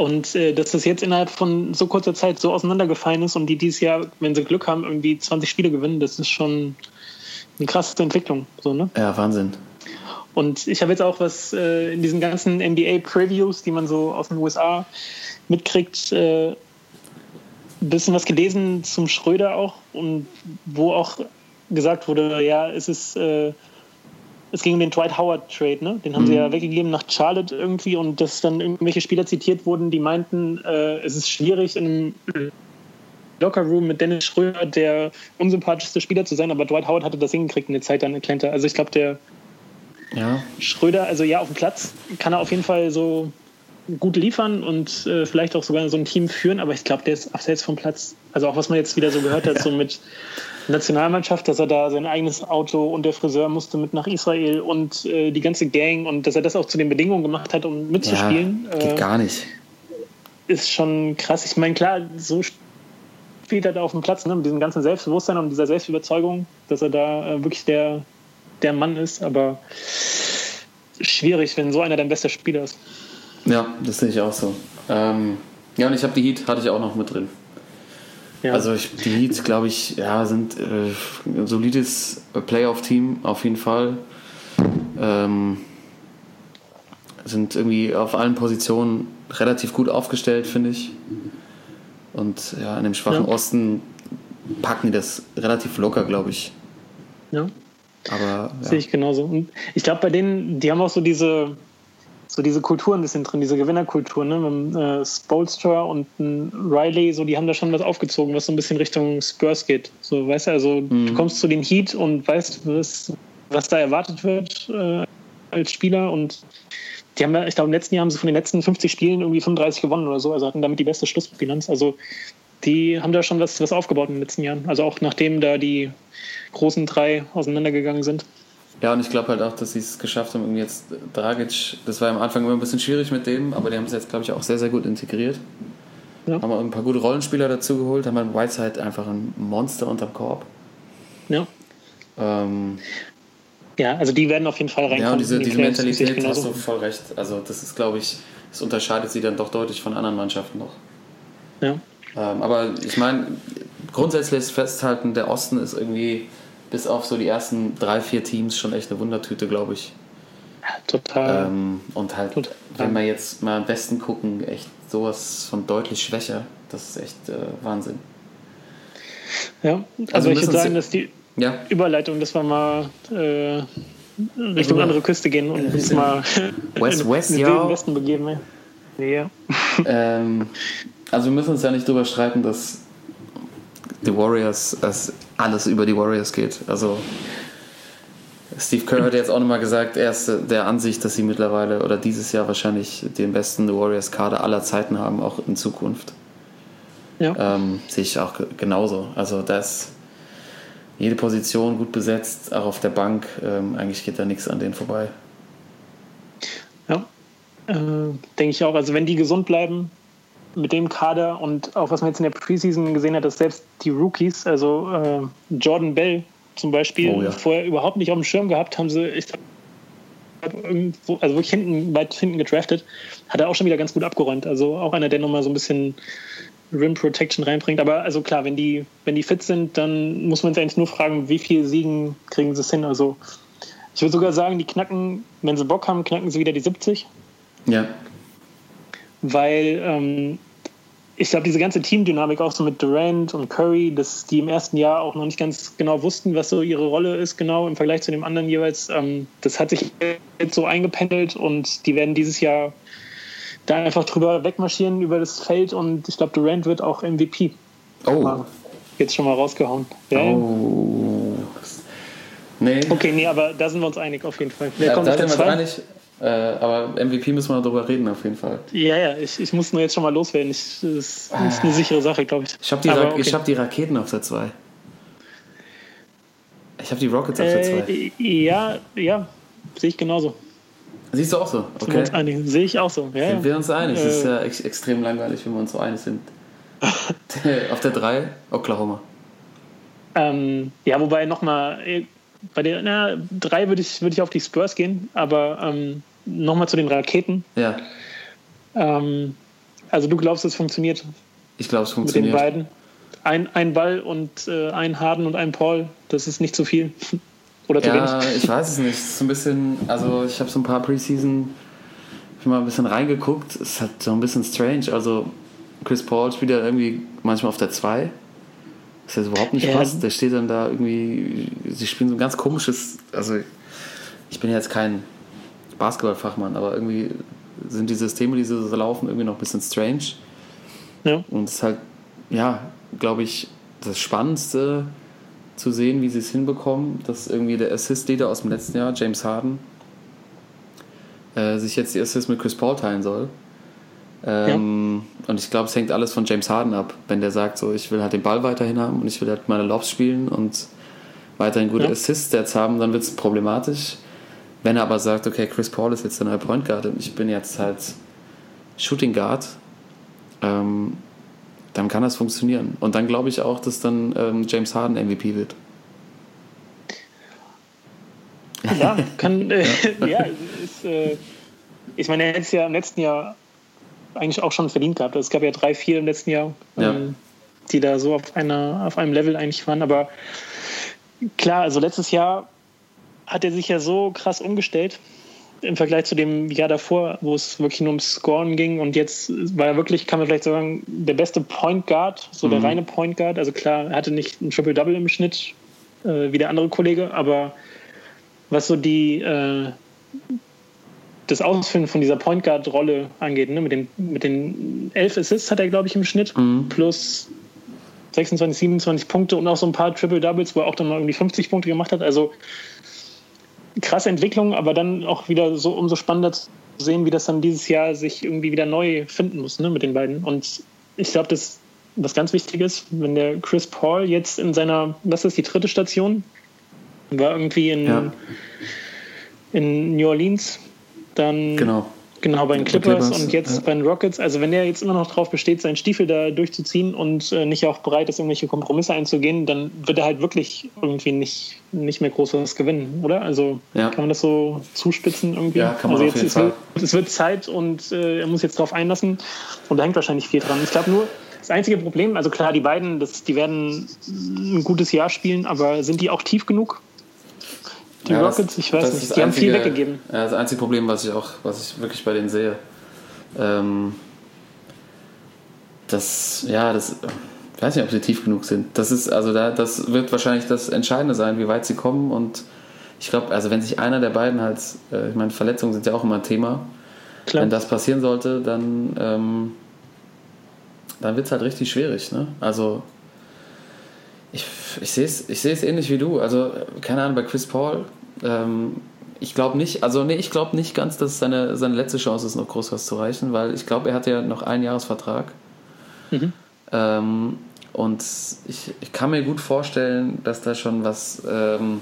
Und äh, dass das jetzt innerhalb von so kurzer Zeit so auseinandergefallen ist und die dieses Jahr, wenn sie Glück haben, irgendwie 20 Spiele gewinnen, das ist schon eine krasse Entwicklung. So, ne?
ja, Wahnsinn.
Und ich habe jetzt auch was äh, in diesen ganzen NBA-Previews, die man so aus den USA mitkriegt, äh, ein bisschen was gelesen zum Schröder auch und wo auch gesagt wurde, ja, es ist, äh, es ging um den Dwight Howard Trade, ne? Den haben sie ja weggegeben nach Charlotte irgendwie und dass dann irgendwelche Spieler zitiert wurden, die meinten, äh, es ist schwierig in einem Lockerroom mit Dennis Schröder der unsympathischste Spieler zu sein, aber Dwight Howard hatte das hingekriegt in der Zeit dann Atlanta. Also ich glaube, der
Ja,
Schröder, also ja, auf dem Platz kann er auf jeden Fall so gut liefern und äh, vielleicht auch sogar so ein Team führen, aber ich glaube, der ist abseits vom Platz. Also auch was man jetzt wieder so gehört hat, so mit Nationalmannschaft, dass er da sein eigenes Auto und der Friseur musste mit nach Israel und äh, die ganze Gang und dass er das auch zu den Bedingungen gemacht hat, um mitzuspielen.
Ja, geht
äh,
gar nicht.
Ist schon krass. Ich meine, klar, so spielt er da auf dem Platz, ne, mit diesem ganzen Selbstbewusstsein und dieser Selbstüberzeugung, dass er da äh, wirklich der, der Mann ist, aber schwierig, wenn so einer dein bester Spieler ist.
Ja, das sehe ich auch so. Ähm, ja, und ich habe die Heat, hatte ich auch noch mit drin.
Ja.
Also ich, die Heat, glaube ich, ja, sind äh, ein solides Playoff-Team auf jeden Fall. Ähm, sind irgendwie auf allen Positionen relativ gut aufgestellt, finde ich. Und ja, in dem schwachen
Ja.
Osten packen die das relativ locker, glaube ich.
ja.
Aber ja.
Sehe ich genauso. Und ich glaube, bei denen, die haben auch so diese, so diese Kultur ein bisschen drin, diese Gewinnerkultur, ne? Mit äh, Spolstra und ein Riley, so die haben da schon was aufgezogen, was so ein bisschen Richtung Spurs geht. So, weißt du, also du kommst zu den Heat und weißt, was, was da erwartet wird äh, als Spieler und die haben ja, ich glaube, im letzten Jahr haben sie von den letzten 50 Spielen irgendwie 35 gewonnen oder so, also hatten damit die beste Schlussbilanz. Also die haben da schon was, was aufgebaut in den letzten Jahren. Also auch nachdem da die großen drei auseinandergegangen sind.
Ja, und ich glaube halt auch, dass sie es geschafft haben, irgendwie jetzt Dragic, das war am Anfang immer ein bisschen schwierig mit dem, aber die haben es jetzt, glaube ich, auch sehr, sehr gut integriert.
Ja.
Haben auch ein paar gute Rollenspieler dazu geholt, haben beim Whiteside einfach ein Monster unterm Korb.
Ja.
Ähm,
Ja, also die werden auf jeden Fall reinkommen.
ja, und diese,
die
diese Mentalität hast
genauso.
du voll recht. Also, das ist, glaube ich, das unterscheidet sie dann doch deutlich von anderen Mannschaften noch.
Ja.
Ähm, aber ich meine, grundsätzlich ist festhalten, der Osten ist irgendwie bis auf so die ersten drei, vier Teams schon echt eine Wundertüte, glaube ich.
Total.
Ähm, und halt,
Total.
wenn wir jetzt mal am Westen gucken, echt sowas von deutlich schwächer. Das ist echt äh, Wahnsinn.
ja.
also
Also, ich würde sagen, dass die
Ja,
Überleitung, dass wir mal äh, Richtung andere Küste gehen und uns mal
West, West,
in den Westen begeben. Ja.
Ähm, also wir müssen uns ja nicht drüber streiten, dass die Warriors, dass alles über die Warriors geht. Also Steve Kerr hat jetzt auch nochmal gesagt, er ist der Ansicht, dass sie mittlerweile oder dieses Jahr wahrscheinlich den besten Warriors-Kader aller Zeiten haben, auch in Zukunft.
Ja.
Ähm, sehe ich auch ge- genauso. Also da ist jede Position gut besetzt, auch auf der Bank. Ähm, eigentlich geht da nichts an denen vorbei.
Ja, äh, denke ich auch. Also wenn die gesund bleiben mit dem Kader und auch was man jetzt in der Preseason gesehen hat, dass selbst die Rookies, also äh, Jordan Bell zum Beispiel,
Oh ja.
vorher überhaupt nicht auf dem Schirm gehabt, haben sie, ich glaub, irgendwo, also wirklich hinten, weit hinten gedraftet, hat er auch schon wieder ganz gut abgeräumt. Also auch einer, der nochmal so ein bisschen Rim Protection reinbringt. Aber also klar, wenn die, wenn die fit sind, dann muss man sich eigentlich nur fragen, wie viel Siegen kriegen sie es hin. Also ich würde sogar sagen, die knacken, wenn sie Bock haben, knacken sie wieder die 70
Ja,
weil ähm, ich glaube, diese ganze Teamdynamik auch so mit Durant und Curry, dass die im ersten Jahr auch noch nicht ganz genau wussten, was so ihre Rolle ist, genau im Vergleich zu dem anderen jeweils, ähm, das hat sich jetzt so eingependelt und die werden dieses Jahr da einfach drüber wegmarschieren über das Feld und ich glaube, Durant wird auch MVP.
Oh.
Jetzt schon mal rausgehauen. Ja.
Oh. Nee.
Okay, nee, aber da sind wir uns einig auf jeden Fall. Wer
Ja,
kommt
da sind wir uns einig. Äh, aber MVP müssen wir noch drüber reden, auf jeden Fall.
Ja, ja, ich, ich muss nur jetzt schon mal loswerden. Ich, das ist das ist eine sichere Sache, glaube ich.
Ich habe die, Ra
okay.
ich hab die Raketen auf der 2. Ich habe die Rockets auf der 2.
Äh, ja, ja, sehe ich genauso.
Siehst du auch so? Okay.
Sehe ich auch so. Ja,
Sind wir uns einig? Das ist
Äh.
ja ex extrem langweilig, wenn wir uns so einig sind. auf der 3 Oklahoma.
Ähm, ja, wobei nochmal, bei der na, drei würde ich, würde ich auf die Spurs gehen, aber ähm, nochmal zu den Raketen.
Ja,
Ähm, also du glaubst, es funktioniert
ich glaube, es
mit den
funktioniert.
beiden? Ein, ein Ball und äh, ein Harden und ein Paul, das ist nicht zu viel. Oder zu
Ja,
wenig.
ich weiß es nicht. Es ist so ein bisschen, also ich habe so ein paar Preseason mal ein bisschen reingeguckt. Es ist halt so ein bisschen strange. Also Chris Paul spielt ja irgendwie manchmal auf der 2. Das jetzt überhaupt nicht
Ja.
passt. Der steht dann da irgendwie, sie spielen so ein ganz komisches, also ich bin ja jetzt kein Basketballfachmann, aber irgendwie sind die Systeme, die so laufen, irgendwie noch ein bisschen strange.
Ja.
Und es ist halt, ja, glaube ich, das Spannendste zu sehen, wie sie es hinbekommen, dass irgendwie der Assist-Leader aus dem letzten Jahr, James Harden, äh, sich jetzt die Assists mit Chris Paul teilen soll. Ähm, ja. Und ich glaube, es hängt alles von James Harden ab. Wenn der sagt, so, ich will halt den Ball weiterhin haben und ich will halt meine Lobs spielen und weiterhin gute ja. Assist-Stats haben, dann wird es problematisch. Wenn er aber sagt, okay, Chris Paul ist jetzt der neue Point Guard und ich bin jetzt halt Shooting Guard, ähm, dann kann das funktionieren. Und dann glaube ich auch, dass dann ähm, James Harden MVP wird.
Ja, kann, äh, ja, ist, äh, ich meine, er hätte es ja im letzten Jahr eigentlich auch schon verdient gehabt. Es gab ja drei, vier im letzten Jahr, ähm, ja. die da so auf, einer, auf einem Level eigentlich waren. Aber klar, also letztes Jahr hat er sich ja so krass umgestellt im Vergleich zu dem Jahr davor, wo es wirklich nur ums Scoren ging. Und jetzt war er wirklich, kann man vielleicht sagen, der beste Point Guard, so mhm. der reine Point Guard. Also klar, er hatte nicht ein Triple-Double im Schnitt äh, wie der andere Kollege, aber was so die äh, das Ausfüllen von dieser Point Guard-Rolle angeht, ne? mit, den, mit den elf Assists hat er, glaube ich, im Schnitt, mhm. plus 26, 27 Punkte und auch so ein paar Triple-Doubles, wo er auch dann mal irgendwie 50 Punkte gemacht hat. Also krasse Entwicklung, aber dann auch wieder so umso spannender zu sehen, wie das dann dieses Jahr sich irgendwie wieder neu finden muss ne, mit den beiden. Und ich glaube, das was ganz wichtig ist, wenn der Chris Paul jetzt in seiner, was ist die dritte Station, war irgendwie in, ja. in New Orleans, dann
genau.
Genau, bei den Clippers, Clippers und jetzt ja. bei den Rockets. Also wenn er jetzt immer noch darauf besteht, seinen Stiefel da durchzuziehen und äh, nicht auch bereit ist, irgendwelche Kompromisse einzugehen, dann wird er halt wirklich irgendwie nicht, nicht mehr groß was gewinnen, oder? Also ja. kann man das so zuspitzen irgendwie?
Ja, kann man
also
jetzt,
es. Wird, es wird Zeit und äh, er muss jetzt darauf einlassen und da hängt wahrscheinlich viel dran. Ich glaube nur, das einzige Problem, also klar, die beiden, das, die werden ein gutes Jahr spielen, aber sind die auch tief genug? Die ja, Rockets, ich weiß nicht, die haben einzige, viel weggegeben.
Ja, das einzige Problem, was ich auch, was ich wirklich bei denen sehe, ähm, das, ja, das, ich weiß nicht, ob sie tief genug sind. Das ist, also da, das wird wahrscheinlich das Entscheidende sein, wie weit sie kommen und ich glaube, also wenn sich einer der beiden halt, äh, ich meine, Verletzungen sind ja auch immer ein Thema. Klar. Wenn das passieren sollte, dann, ähm, dann wird es halt richtig schwierig. Ne? Also ich, ich sehe es ich ähnlich wie du. Also, keine Ahnung, bei Chris Paul, ähm, ich glaube nicht, also nee, ich glaube nicht ganz, dass seine, seine letzte Chance ist, noch groß was zu reichen, weil ich glaube, er hat ja noch einen Jahresvertrag. Mhm. Ähm, und ich, ich kann mir gut vorstellen, dass da schon was ähm,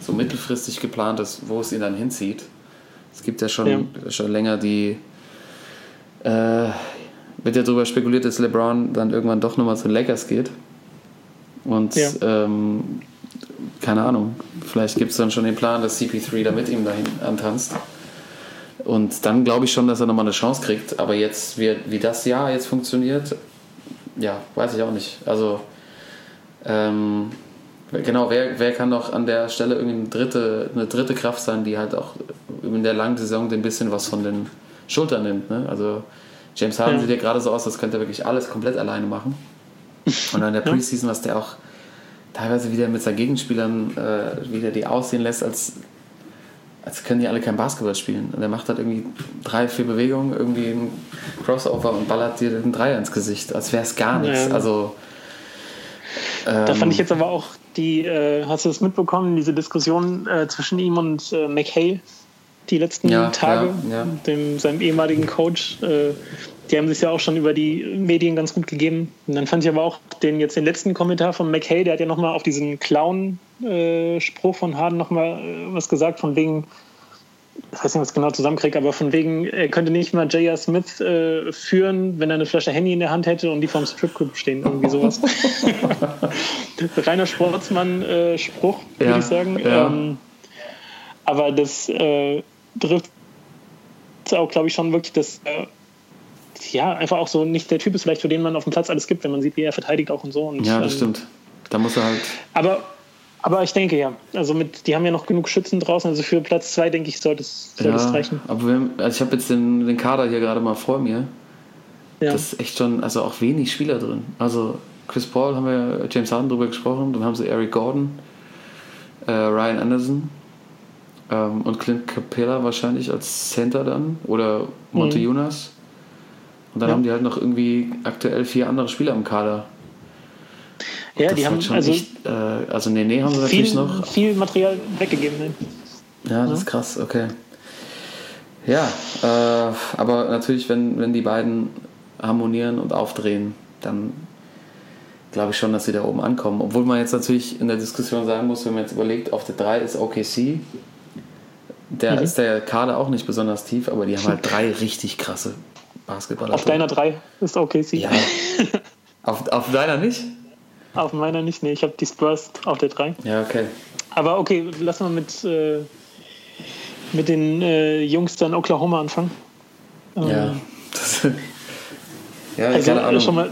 so mittelfristig geplant ist, wo es ihn dann hinzieht. Es gibt ja schon, ja. schon länger die. Äh, wird ja darüber spekuliert, dass LeBron dann irgendwann doch nochmal zu den Lakers geht. Und ja. ähm, keine Ahnung, vielleicht gibt es dann schon den Plan, dass CP3 da mit ihm dahin antanzt. Und dann glaube ich schon, dass er nochmal eine Chance kriegt. Aber jetzt, wie, wie das Jahr jetzt funktioniert, ja, weiß ich auch nicht. Also, ähm, genau, wer, wer kann noch an der Stelle irgendwie eine dritte, eine dritte Kraft sein, die halt auch in der langen Saison ein bisschen was von den Schultern nimmt. Ne? Also, James Harden ja. sieht ja gerade so aus, als könnte er wirklich alles komplett alleine machen. Und dann in der Preseason, was der auch teilweise wieder mit seinen Gegenspielern äh, wieder die aussehen lässt, als, als können die alle kein Basketball spielen. Und er macht halt irgendwie drei, vier Bewegungen, irgendwie ein Crossover und ballert dir den Dreier ins Gesicht, als wäre es gar nichts. Ja. Also,
ähm, da fand ich jetzt aber auch die, äh, hast du das mitbekommen, diese Diskussion äh, zwischen ihm und äh, McHale die letzten ja, Tage, ja, ja. Dem, seinem ehemaligen Coach. Äh, die haben sich ja auch schon über die Medien ganz gut gegeben. Und dann fand ich aber auch den jetzt den letzten Kommentar von McKay, der hat ja nochmal auf diesen Clown-Spruch von Harden nochmal äh, was gesagt, von wegen, ich weiß nicht, was ich genau zusammenkriege, aber von wegen, er könnte nicht mal J.R. Smith äh, führen, wenn er eine Flasche Handy in der Hand hätte und die vom Stripclub stehen, irgendwie sowas. Reiner Sportsmann-Spruch, äh, würde ja, ich sagen. Ja. Ähm, aber das äh, trifft auch, glaube ich, schon wirklich das äh, ja, einfach auch so nicht der Typ ist vielleicht, für den man auf dem Platz alles gibt, wenn man sieht, wie er verteidigt auch und so. Und,
ja, das ähm, stimmt. Da muss er halt.
Aber, aber ich denke ja. Also mit, die haben ja noch genug Schützen draußen. Also für Platz zwei, denke ich, sollte es, sollte ja, reichen.
Aber wir, also ich habe jetzt den, den Kader hier gerade mal vor mir. Ja. Das ist echt schon, also auch wenig Spieler drin. Also Chris Paul haben wir James Harden drüber gesprochen, dann haben sie Eric Gordon, äh, Ryan Anderson ähm, und Clint Capella wahrscheinlich als Center dann oder Monte mhm. Jonas. Und dann ja. haben die halt noch irgendwie aktuell vier andere Spieler im Kader.
Ja, die haben
schon also, echt, äh, also Nene haben sie
viel,
natürlich noch.
Viel Material weggegeben. Ne?
Ja, das ist krass, okay. Ja, äh, aber natürlich, wenn, wenn die beiden harmonieren und aufdrehen, dann glaube ich schon, dass sie da oben ankommen. Obwohl man jetzt natürlich in der Diskussion sagen muss, wenn man jetzt überlegt, auf der 3 ist OKC, der
Mhm.
ist der Kader auch nicht besonders tief, aber die haben halt drei richtig krasse Basketballer.
Auf deiner 3 ist OKC.
Ja. auf, auf deiner nicht?
Auf meiner nicht, nee, ich habe die Spurs auf der 3.
Ja, okay.
Aber okay, lass mal mit, äh, mit den äh, Jungs dann Oklahoma anfangen. Ähm,
Ja. Das, ja,
Also
keine Ahnung.
schon mal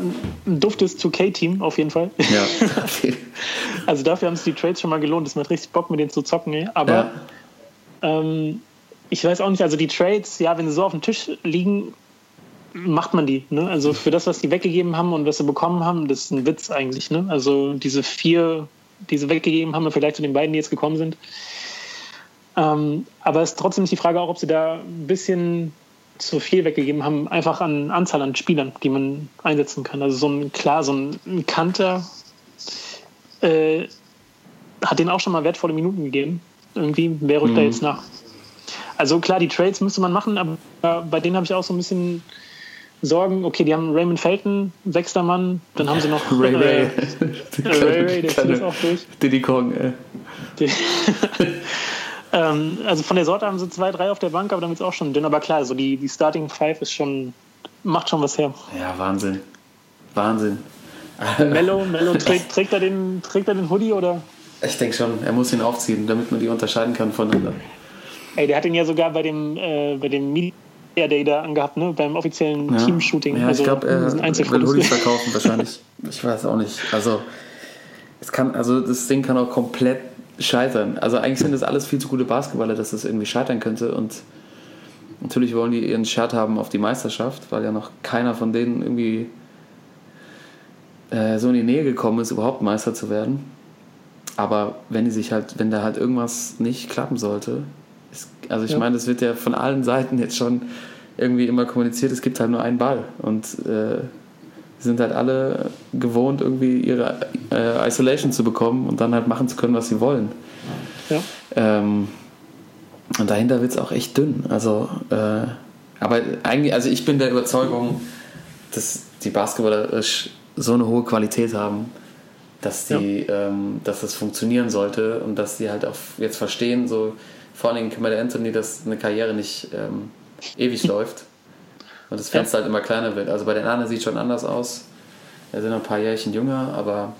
ein, duftes 2K-Team auf jeden Fall.
Ja.
Also dafür haben es die Trades schon mal gelohnt. Es macht richtig Bock, mit denen zu zocken. Ey. Aber
ja.
Ähm, ich weiß auch nicht, also die Trades, ja, wenn sie so auf dem Tisch liegen, macht man die. Ne? Also für das, was die weggegeben haben und was sie bekommen haben, das ist ein Witz eigentlich. Ne? Also diese vier, die sie weggegeben haben, vielleicht zu den beiden, die jetzt gekommen sind. Ähm, aber es ist trotzdem die Frage auch, ob sie da ein bisschen zu viel weggegeben haben, einfach an Anzahl an Spielern, die man einsetzen kann. Also so ein, klar, so ein, ein Kanter äh, hat denen auch schon mal wertvolle Minuten gegeben. Irgendwie, wer rückt da
Mhm.
jetzt nach? Also klar, die Trades müsste man machen, aber bei denen habe ich auch so ein bisschen Sorgen. Okay, die haben Raymond Felton, sechster Mann, dann haben sie noch
Ray Ray.
Äh, Ray Ray, der zieht auch durch.
Diddy Kong, ey.
Ähm, also von der Sorte haben sie zwei, drei auf der Bank, aber damit ist auch schon dünn. Aber klar, also die, die Starting Five ist schon, macht schon was her.
Ja, Wahnsinn. Wahnsinn.
Mello, Mello trägt, trägt, er den, trägt er den Hoodie oder?
Ich denke schon, er muss ihn aufziehen, damit man die unterscheiden kann voneinander.
Ey, der hat ihn ja sogar bei dem, äh, bei dem Media Day da angehabt, ne? beim offiziellen
Ja.
Team-Shooting.
Ja, ich glaube, er will. Hoodies verkaufen wahrscheinlich. Ich weiß auch nicht. Also, es kann, also das Ding kann auch komplett scheitern. Also eigentlich sind das alles viel zu gute Basketballer, dass das irgendwie scheitern könnte. Und natürlich wollen die ihren Shirt haben auf die Meisterschaft, weil ja noch keiner von denen irgendwie äh, so in die Nähe gekommen ist, überhaupt Meister zu werden. Aber wenn die sich halt, wenn da halt irgendwas nicht klappen sollte, ist, also ich
Ja.
meine, das wird ja von allen Seiten jetzt schon irgendwie immer kommuniziert, es gibt halt nur einen Ball. Und äh, sind halt alle gewohnt, irgendwie ihre äh, Isolation zu bekommen und dann halt machen zu können, was sie wollen.
Ja.
Ähm, und dahinter wird es auch echt dünn. Also, äh, aber eigentlich, also ich bin der Überzeugung, dass die Basketballerisch so eine hohe Qualität haben, dass die, ähm, dass das funktionieren sollte und dass die halt auch jetzt verstehen, so vor allem Camille Anthony, dass eine Karriere nicht ähm, ewig läuft und das Fenster halt immer kleiner wird. Also bei den anderen sieht es schon anders aus. Er sind noch ein paar Jährchen jünger, aber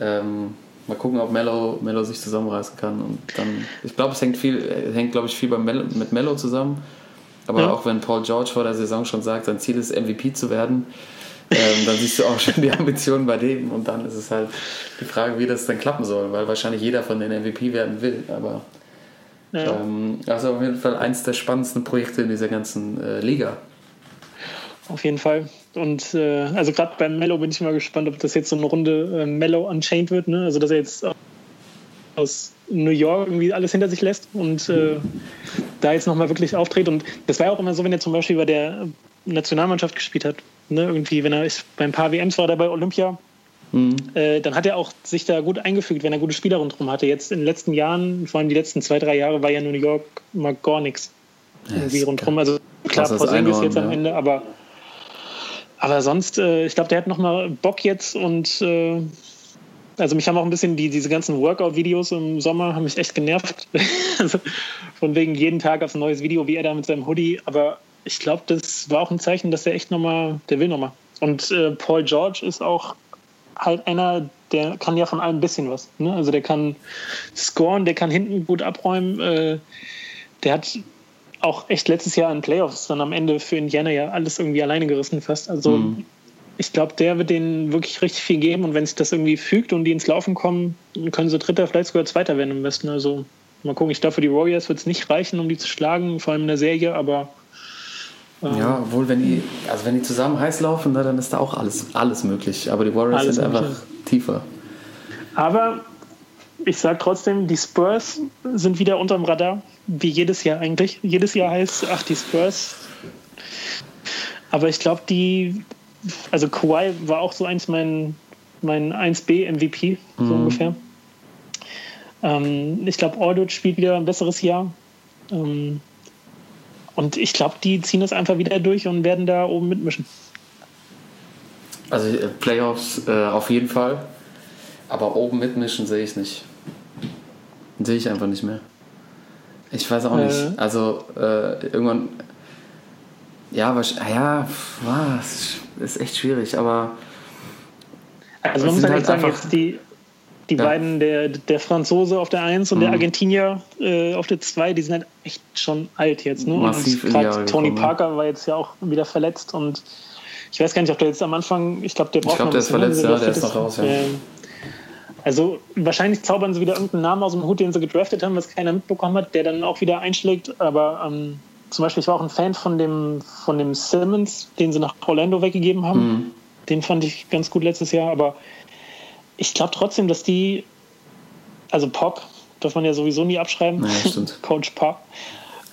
ähm, mal gucken, ob Mello, Mello sich zusammenreißen kann. Und dann, ich glaube, es hängt viel, hängt, glaube ich, viel beim Mello, mit Mello zusammen. Aber
Ja.
auch wenn Paul George vor der Saison schon sagt, sein Ziel ist MVP zu werden, ähm, dann siehst du auch schon die Ambitionen bei dem. Und dann ist es halt die Frage, wie das dann klappen soll, weil wahrscheinlich jeder von den MVP werden will. Aber
Ja.
ähm, also auf jeden Fall eins der spannendsten Projekte in dieser ganzen äh, Liga.
Auf jeden Fall. Und äh, also gerade beim Mello bin ich mal gespannt, ob das jetzt so eine Runde äh, Mello Unchained wird. Ne? Also dass er jetzt aus New York irgendwie alles hinter sich lässt und äh, da jetzt nochmal wirklich auftritt. Und das war ja auch immer so, wenn er zum Beispiel bei der Nationalmannschaft gespielt hat. Ne? Irgendwie, wenn er ist, bei ein paar WMs war, der bei Olympia,
Mhm.
äh, dann hat er auch sich da gut eingefügt, wenn er gute Spieler rundherum hatte. Jetzt in den letzten Jahren, vor allem die letzten zwei, drei Jahre, war ja New York mal gar nichts irgendwie
ist
rundherum. Also klar, Porzingis jetzt am
ja.
Ende, aber aber sonst, äh, ich glaube, der hat noch mal Bock jetzt und äh, also mich haben auch ein bisschen die, diese ganzen Workout-Videos im Sommer haben mich echt genervt. also von wegen jeden Tag aufs neues Video, wie er da mit seinem Hoodie. Aber ich glaube, das war auch ein Zeichen, dass er echt noch mal, der will noch mal. Und äh, Paul George ist auch halt einer, der kann ja von allem ein bisschen was. Ne? Also der kann scoren, der kann hinten gut abräumen. Äh, der hat auch echt letztes Jahr in Playoffs dann am Ende für Indiana ja alles irgendwie alleine gerissen fast. Also
Mhm.
ich glaube, der wird denen wirklich richtig viel geben und wenn sich das irgendwie fügt und die ins Laufen kommen, können sie Dritter, vielleicht sogar Zweiter werden am besten. Also mal gucken, ich glaube, für die Warriors wird es nicht reichen, um die zu schlagen, vor allem in der Serie, aber
Ja, obwohl, wenn die, also wenn die zusammen heiß laufen, ne, dann ist da auch alles, alles möglich. Aber die Warriors
Alles
sind einfach
möglich.
tiefer.
Aber ich sage trotzdem, die Spurs sind wieder unterm Radar, wie jedes Jahr eigentlich. Jedes Jahr heißt, ach, die Spurs. Aber ich glaube, die, also Kawhi war auch so eins mein, mein 1B-MVP, so
Mhm.
ungefähr. Ähm, ich glaube, Aldridge spielt wieder ein besseres Jahr. Ähm, Und ich glaube, die ziehen das einfach wieder durch und werden da oben mitmischen.
Also äh, Playoffs äh, auf jeden Fall. Aber oben mitmischen sehe ich nicht. Sehe ich einfach nicht mehr. Ich weiß auch nicht.
Äh.
Also äh, irgendwann. Ja, was, ja, was, ist echt schwierig, aber.
Also man muss halt
halt
sagen, jetzt die, die
Ja.
beiden, der, der Franzose auf der 1 und der
Mhm.
Argentinier äh, auf der 2, die sind halt echt schon alt jetzt. Ne?
Massiv
und gerade Tony
gekommen, ne?
Parker war jetzt ja auch wieder verletzt und ich weiß gar nicht, ob der jetzt am Anfang, ich glaube, der braucht
glaub,
noch
der
ein
ist
bisschen, ne,
verletzt,
bis er
ja, der ist noch raus, ja.
Ähm, Also wahrscheinlich zaubern sie wieder irgendeinen Namen aus dem Hut, den sie gedraftet haben, was keiner mitbekommen hat, der dann auch wieder einschlägt. Aber ähm, zum Beispiel, ich war auch ein Fan von dem, von dem Simmons, den sie nach Orlando weggegeben haben.
Mhm.
Den fand ich ganz gut letztes Jahr, aber ich glaube trotzdem, dass die, also Pop, darf man ja sowieso nie abschreiben,
Naja.
Coach Pop.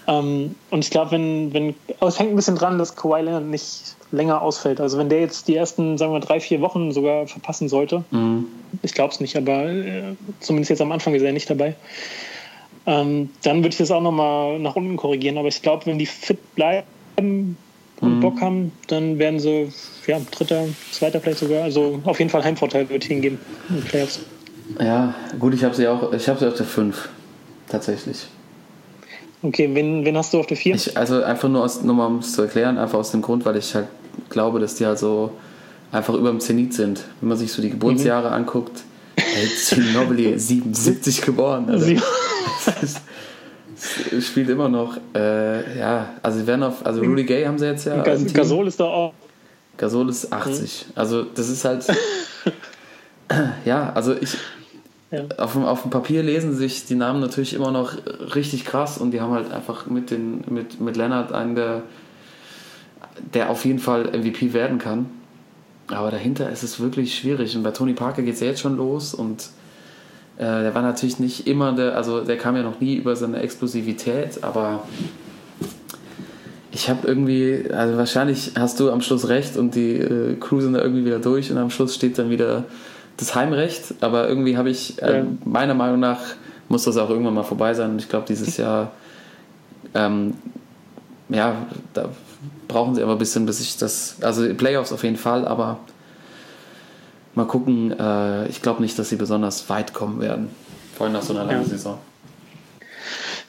Ähm, und ich glaube, wenn, wenn, aber es hängt ein bisschen dran, dass Kawhi Leonard nicht länger ausfällt. Also wenn der jetzt die ersten, sagen wir, drei, vier Wochen sogar verpassen sollte,
Mhm.
ich glaube es nicht, aber äh, zumindest jetzt am Anfang ist er nicht dabei. Ähm, dann würde ich das auch nochmal nach unten korrigieren. Aber ich glaube, wenn die fit bleiben und
Mhm.
Bock haben, dann werden sie ja, dritter, zweiter vielleicht sogar. Also auf jeden Fall Heimvorteil würde ich ihnen geben in den Playoffs.
Ja, gut, ich habe sie auch, ich habe sie auf der 5. Tatsächlich.
Okay, wen, wen hast du auf der 4?
Ich, also einfach nur, aus, nur mal um es zu erklären, einfach aus dem Grund, weil ich halt glaube, dass die halt so einfach über dem Zenit sind. Wenn man sich so die Geburtsjahre
Mhm.
anguckt, Ginobili, 77 geboren. Alter.
Sie-
Es spielt immer noch. Äh, ja, also sie werden auf, also Rudy Gay haben sie jetzt ja.
Gas. Gasol ist da auch.
Gasol ist 80. Also das ist halt. ja, also ich.
Ja.
Auf, dem, auf dem Papier lesen sich die Namen natürlich immer noch richtig krass und die haben halt einfach mit, den, mit, mit Leonard einen, der, der auf jeden Fall MVP werden kann. Aber dahinter ist es wirklich schwierig. Und bei Tony Parker geht es ja jetzt schon los und äh, der war natürlich nicht immer der, also der kam ja noch nie über seine Explosivität, aber ich habe irgendwie, also wahrscheinlich hast du am Schluss recht und die äh, cruisen da irgendwie wieder durch und am Schluss steht dann wieder das Heimrecht, aber irgendwie habe ich, äh,
Ja.
meiner Meinung nach, muss das auch irgendwann mal vorbei sein und ich glaube, dieses Jahr, ähm, ja, da brauchen sie aber ein bisschen, bis ich das, also Playoffs auf jeden Fall, aber mal gucken, äh, ich glaube nicht, dass sie besonders weit kommen werden, vor allem nach so einer langen
Ja.
Saison.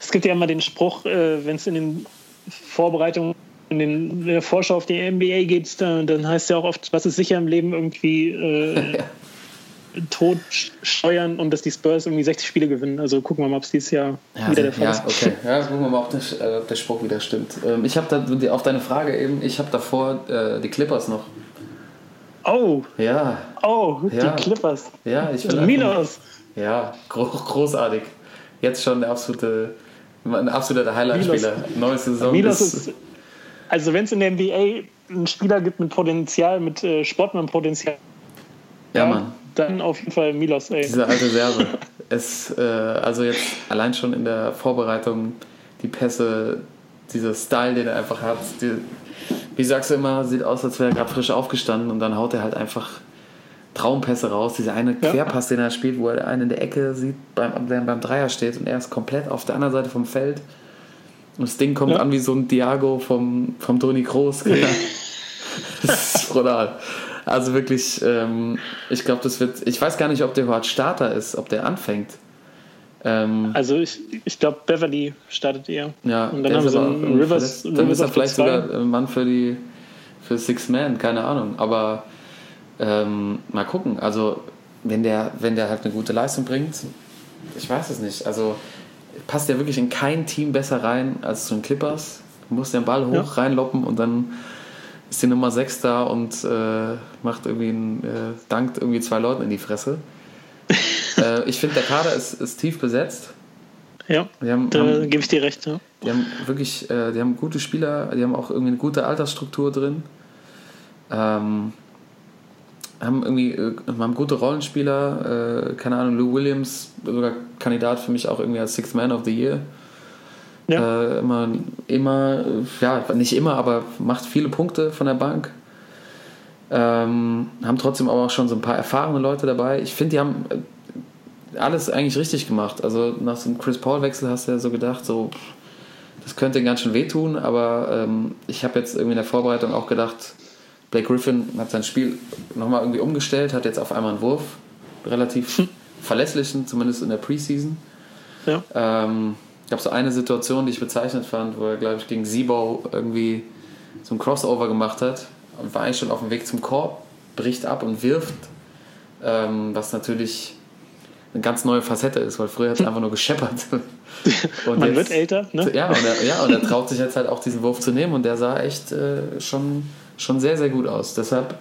Es gibt ja immer den Spruch, äh, wenn es in den Vorbereitungen, in, den, in der Vorschau auf die NBA geht, dann, dann heißt ja auch oft, was ist sicher im Leben irgendwie äh, Tod steuern und dass die Spurs irgendwie 60 Spiele gewinnen. Also gucken wir mal, ob es dieses Jahr
Ja,
wieder der Fall
ja
ist.
okay. Ja, gucken wir mal, ob der, äh, ob der Spruch wieder stimmt. Ähm, ich habe da auf deine Frage eben, ich habe davor äh, die Clippers noch.
Oh,
Ja,
oh,
Ja.
die Clippers.
ja, ich will
Milos.
Ja, gro großartig. Jetzt schon der absolute, ein absoluter Highlight-Spieler. Neue Saison.
Milos
ist,
ist, also wenn es in der NBA einen Spieler gibt mit Potenzial, mit äh, Sportmann-Potenzial,
ja, Mann.
dann auf jeden Fall Milos. Ey.
Diese alte Serbe. es, äh, also jetzt allein schon in der Vorbereitung, die Pässe, dieser Style, den er einfach hat. Die, wie sagst du immer, sieht aus, als wäre er gerade frisch aufgestanden und dann haut er halt einfach Traumpässe raus. Dieser eine
Ja.
Querpass, den er spielt, wo er einen in der Ecke sieht, beim, der beim Dreier steht und er ist komplett auf der anderen Seite vom Feld. Und das Ding kommt
Ja.
an wie so ein Diago vom, vom Toni Kroos. das ist brutal. Also wirklich, ähm, ich glaube, das wird. Ich weiß gar nicht, ob der überhaupt Starter ist, ob der anfängt. Ähm,
Also ich, ich glaube, Beverly startet eher.
ja,
und dann haben
auch
einen Rivers,
verletzt. Dann
Rivers
ist er vielleicht sogar ein Mann für die für Six Man, keine Ahnung. Aber ähm, mal gucken. Also wenn der, wenn der halt eine gute Leistung bringt, ich weiß es nicht. Also passt der wirklich in kein Team besser rein als zu den Clippers. Muss den Ball hoch
Ja.
reinloppen und dann ist die Nummer 6 da und äh, macht irgendwie einen, äh, dankt irgendwie zwei Leuten in die Fresse. Äh, ich finde, der Kader ist, ist tief besetzt.
Ja,
haben,
da gebe ich dir recht. Ja.
die haben wirklich, äh, die haben gute Spieler, die haben auch irgendwie eine gute Altersstruktur drin. Ähm, haben irgendwie äh, haben gute Rollenspieler, äh, keine Ahnung, Lou Williams, sogar Kandidat für mich auch irgendwie als Sixth Man of the Year.
Ja.
Äh, immer, immer, ja, nicht immer, aber macht viele Punkte von der Bank. Ähm, haben trotzdem aber auch schon so ein paar erfahrene Leute dabei. Ich finde, die haben äh, alles eigentlich richtig gemacht. Also nach so einem Chris Paul-Wechsel hast du ja so gedacht, so, das könnte ganz schön wehtun, aber ähm, ich habe jetzt irgendwie in der Vorbereitung auch gedacht, Blake Griffin hat sein Spiel nochmal irgendwie umgestellt, hat jetzt auf einmal einen Wurf, relativ hm. verlässlichen, zumindest in der Preseason. Ja. Ähm, gab so eine Situation, die ich bezeichnet fand, wo er, glaube ich, gegen Sibo irgendwie so ein Crossover gemacht hat und war eigentlich schon auf dem Weg zum Korb, bricht ab und wirft, ähm, was natürlich eine ganz neue Facette ist, weil früher hat es einfach nur gescheppert.
Und Man jetzt, wird älter, ne?
Ja und, er, ja, und er traut sich jetzt halt auch diesen Wurf zu nehmen und der sah echt äh, schon, schon sehr, sehr gut aus. Deshalb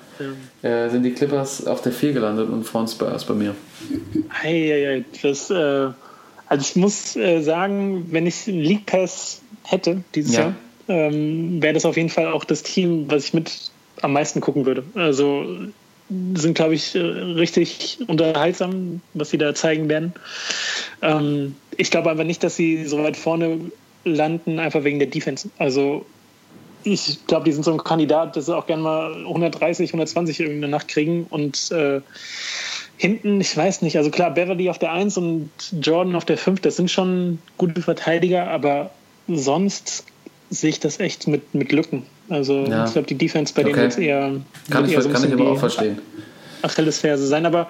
äh, sind die Clippers auf der 4 gelandet und vor Spurs bei mir.
Hey. Das, äh, also ich muss äh, sagen, wenn ich einen League Pass hätte dieses ja. Jahr, ähm, wäre das auf jeden Fall auch das Team, was ich mit am meisten gucken würde. Also sind, glaube ich, äh, richtig unterhaltsam, was sie da zeigen werden. Ähm, ich glaube aber nicht, dass sie so weit vorne landen, einfach wegen der Defense. Also ich glaube, die sind so ein Kandidat, dass sie auch gerne mal 130, 120 irgendeine Nacht kriegen und äh, hinten, ich weiß nicht, also klar, Beverly auf der 1 und Jordan auf der 5, das sind schon gute Verteidiger, aber sonst sehe ich das echt mit, mit Lücken. Also ja. ich glaube, die Defense bei okay. denen wird eher.
Kann ich,
eher
so kann ich aber auch verstehen.
Achillesferse sein, aber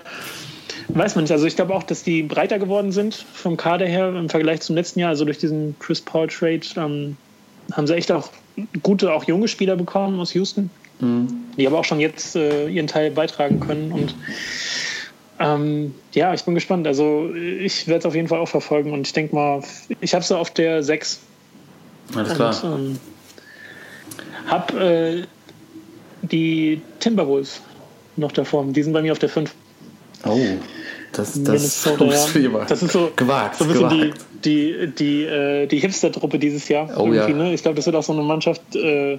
weiß man nicht. Also ich glaube auch, dass die breiter geworden sind vom Kader her im Vergleich zum letzten Jahr. Also durch diesen Chris Paul Trade ähm, haben sie echt auch gute, auch junge Spieler bekommen aus Houston, mhm. die aber auch schon jetzt äh, ihren Teil beitragen können. Und ähm, ja, ich bin gespannt. Also ich werde es auf jeden Fall auch verfolgen und ich denke mal, ich habe es auf der 6.
Alles klar. Und, ähm,
hab äh, die Timberwolves noch davor. Die sind bei mir auf der 5.
Oh, das, das, ja.
das ist so, gewagt, so ein bisschen gewagt. die, die, die, äh, die Hipster-Truppe dieses Jahr. Oh, ja. ne? Ich glaube, das wird auch so eine Mannschaft, äh,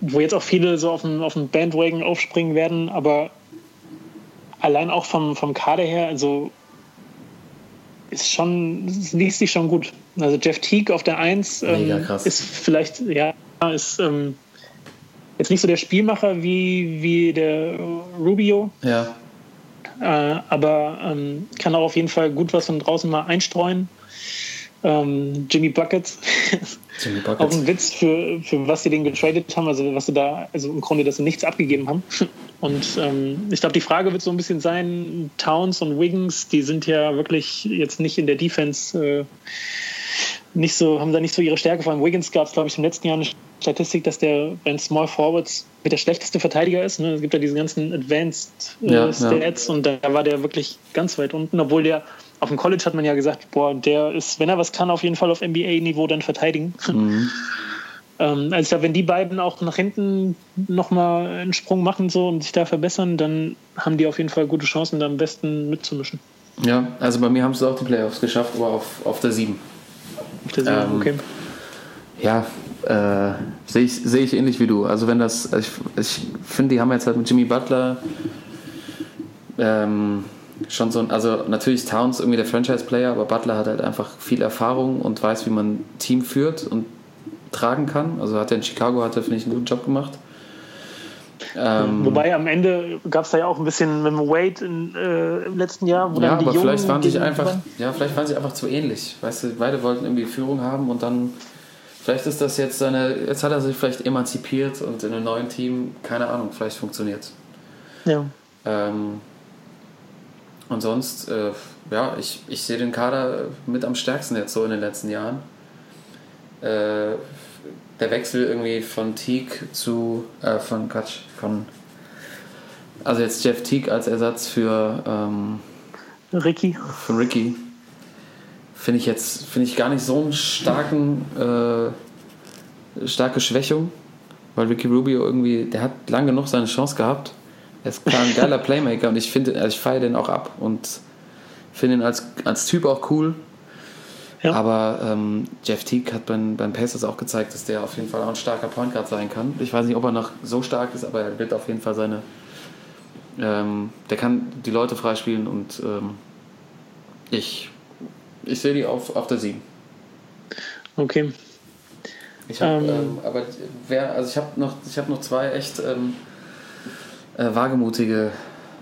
wo jetzt auch viele so auf dem, auf dem Bandwagon aufspringen werden, aber allein auch vom, vom Kader her, also ist schon, liest sich schon gut. Also Jeff Teague auf der 1 ähm, ist vielleicht, ja, ist ähm, jetzt nicht so der Spielmacher wie, wie der Rubio.
Ja.
Äh, aber ähm, kann auch auf jeden Fall gut was von draußen mal einstreuen. Ähm, Jimmy Buckets. Jimmy Buckets. auch ein Witz für, für was sie den getradet haben, also was sie da, also im Grunde, dass sie nichts abgegeben haben. Und ähm, ich glaube, die Frage wird so ein bisschen sein, Towns und Wiggins, die sind ja wirklich jetzt nicht in der Defense äh, nicht so, haben da nicht so ihre Stärke. Vor allem Wiggins gab es, glaube ich, im letzten Jahr eine Statistik, dass der bei Small Forwards mit der schlechteste Verteidiger ist. Ne? Es gibt ja diese ganzen Advanced äh, ja, Stats ja. und da war der wirklich ganz weit unten, obwohl der auf dem College hat man ja gesagt, boah, der ist, wenn er was kann, auf jeden Fall auf NBA-Niveau dann verteidigen. Mhm. ähm, also ich glaube, wenn die beiden auch nach hinten nochmal einen Sprung machen so und sich da verbessern, dann haben die auf jeden Fall gute Chancen, da am besten mitzumischen.
Ja, also bei mir haben sie auch die Playoffs geschafft, aber auf, auf der 7.
Auf der 7, ähm, okay.
Ja, äh, sehe ich, seh ich ähnlich wie du. Also wenn das, ich, ich finde, die haben jetzt halt mit Jimmy Butler ähm, schon so ein, also natürlich Towns irgendwie der Franchise-Player, aber Butler hat halt einfach viel Erfahrung und weiß, wie man Team führt und tragen kann. Also hat er in Chicago, hat er, finde ich, einen guten Job gemacht.
Ähm, Wobei am Ende gab es da ja auch ein bisschen mit Wade in, äh, im letzten Jahr,
wo ja, dann die aber Jungen vielleicht waren sich einfach, ja, vielleicht waren sie einfach zu ähnlich. Weißt du, beide wollten irgendwie Führung haben und dann Vielleicht ist das jetzt seine, jetzt hat er sich vielleicht emanzipiert und in einem neuen Team, keine Ahnung, vielleicht funktioniert
Ja.
Ähm, und sonst, äh, ja, ich, ich sehe den Kader mit am stärksten jetzt so in den letzten Jahren. Äh, der Wechsel irgendwie von Teague zu, äh, von Quatsch, von, also jetzt Jeff Teague als Ersatz für ähm,
Ricky.
Von Ricky finde ich jetzt finde ich gar nicht so einen starken äh, starke Schwächung, weil Ricky Rubio irgendwie, der hat lang genug seine Chance gehabt. Er ist klar ein geiler Playmaker und ich finde, also ich feiere den auch ab und finde ihn als, als Typ auch cool. Ja. Aber ähm, Jeff Teague hat beim, beim Pacers auch gezeigt, dass der auf jeden Fall auch ein starker Point Guard sein kann. Ich weiß nicht, ob er noch so stark ist, aber er wird auf jeden Fall seine. Ähm, der kann die Leute freispielen und ähm, ich ich sehe die auf, auf der 7.
Okay.
Ich habe, ähm, ähm, aber wer, also ich habe noch, ich habe noch zwei echt ähm, äh, wagemutige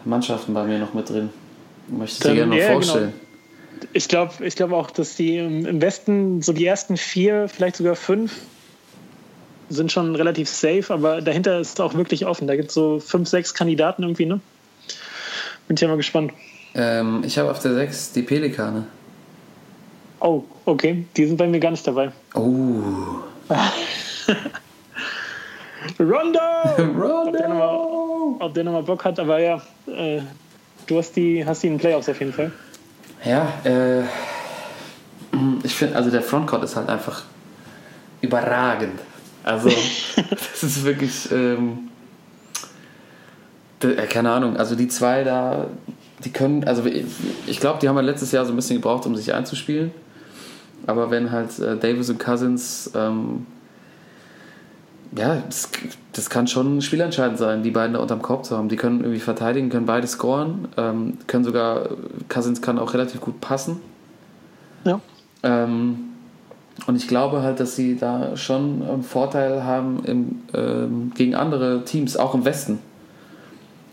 Mannschaften bei mir noch mit drin. Möchte ich dir gerne noch genau. vorstellen.
Genau. Ich glaube ich glaub auch, dass die im Westen so die ersten vier, vielleicht sogar fünf, sind schon relativ safe, aber dahinter ist es auch wirklich offen. Da gibt es so fünf, sechs Kandidaten irgendwie, ne? Bin ich ja mal gespannt.
Ähm, ich habe auf der 6 die Pelikane.
Oh, okay. Die sind bei mir gar nicht dabei.
Oh.
Rondo!
Rondo!
Ob der nochmal, nochmal Bock hat, aber ja, äh, du hast die, hast die in den Playoffs auf jeden Fall.
Ja, äh, ich finde, also der Frontcourt ist halt einfach überragend. Also, das ist wirklich, ähm, de- äh, keine Ahnung, also die zwei da, die können, also ich, ich glaube, die haben ja letztes Jahr so ein bisschen gebraucht, um sich einzuspielen. Aber wenn halt äh, Davis und Cousins, ähm, ja, das, das kann schon spielentscheidend sein, die beiden da unterm Korb zu haben. Die können irgendwie verteidigen, können beide scoren, ähm, können sogar, Cousins kann auch relativ gut passen.
Ja.
Ähm, und ich glaube halt, dass sie da schon einen Vorteil haben im, ähm, gegen andere Teams, auch im Westen.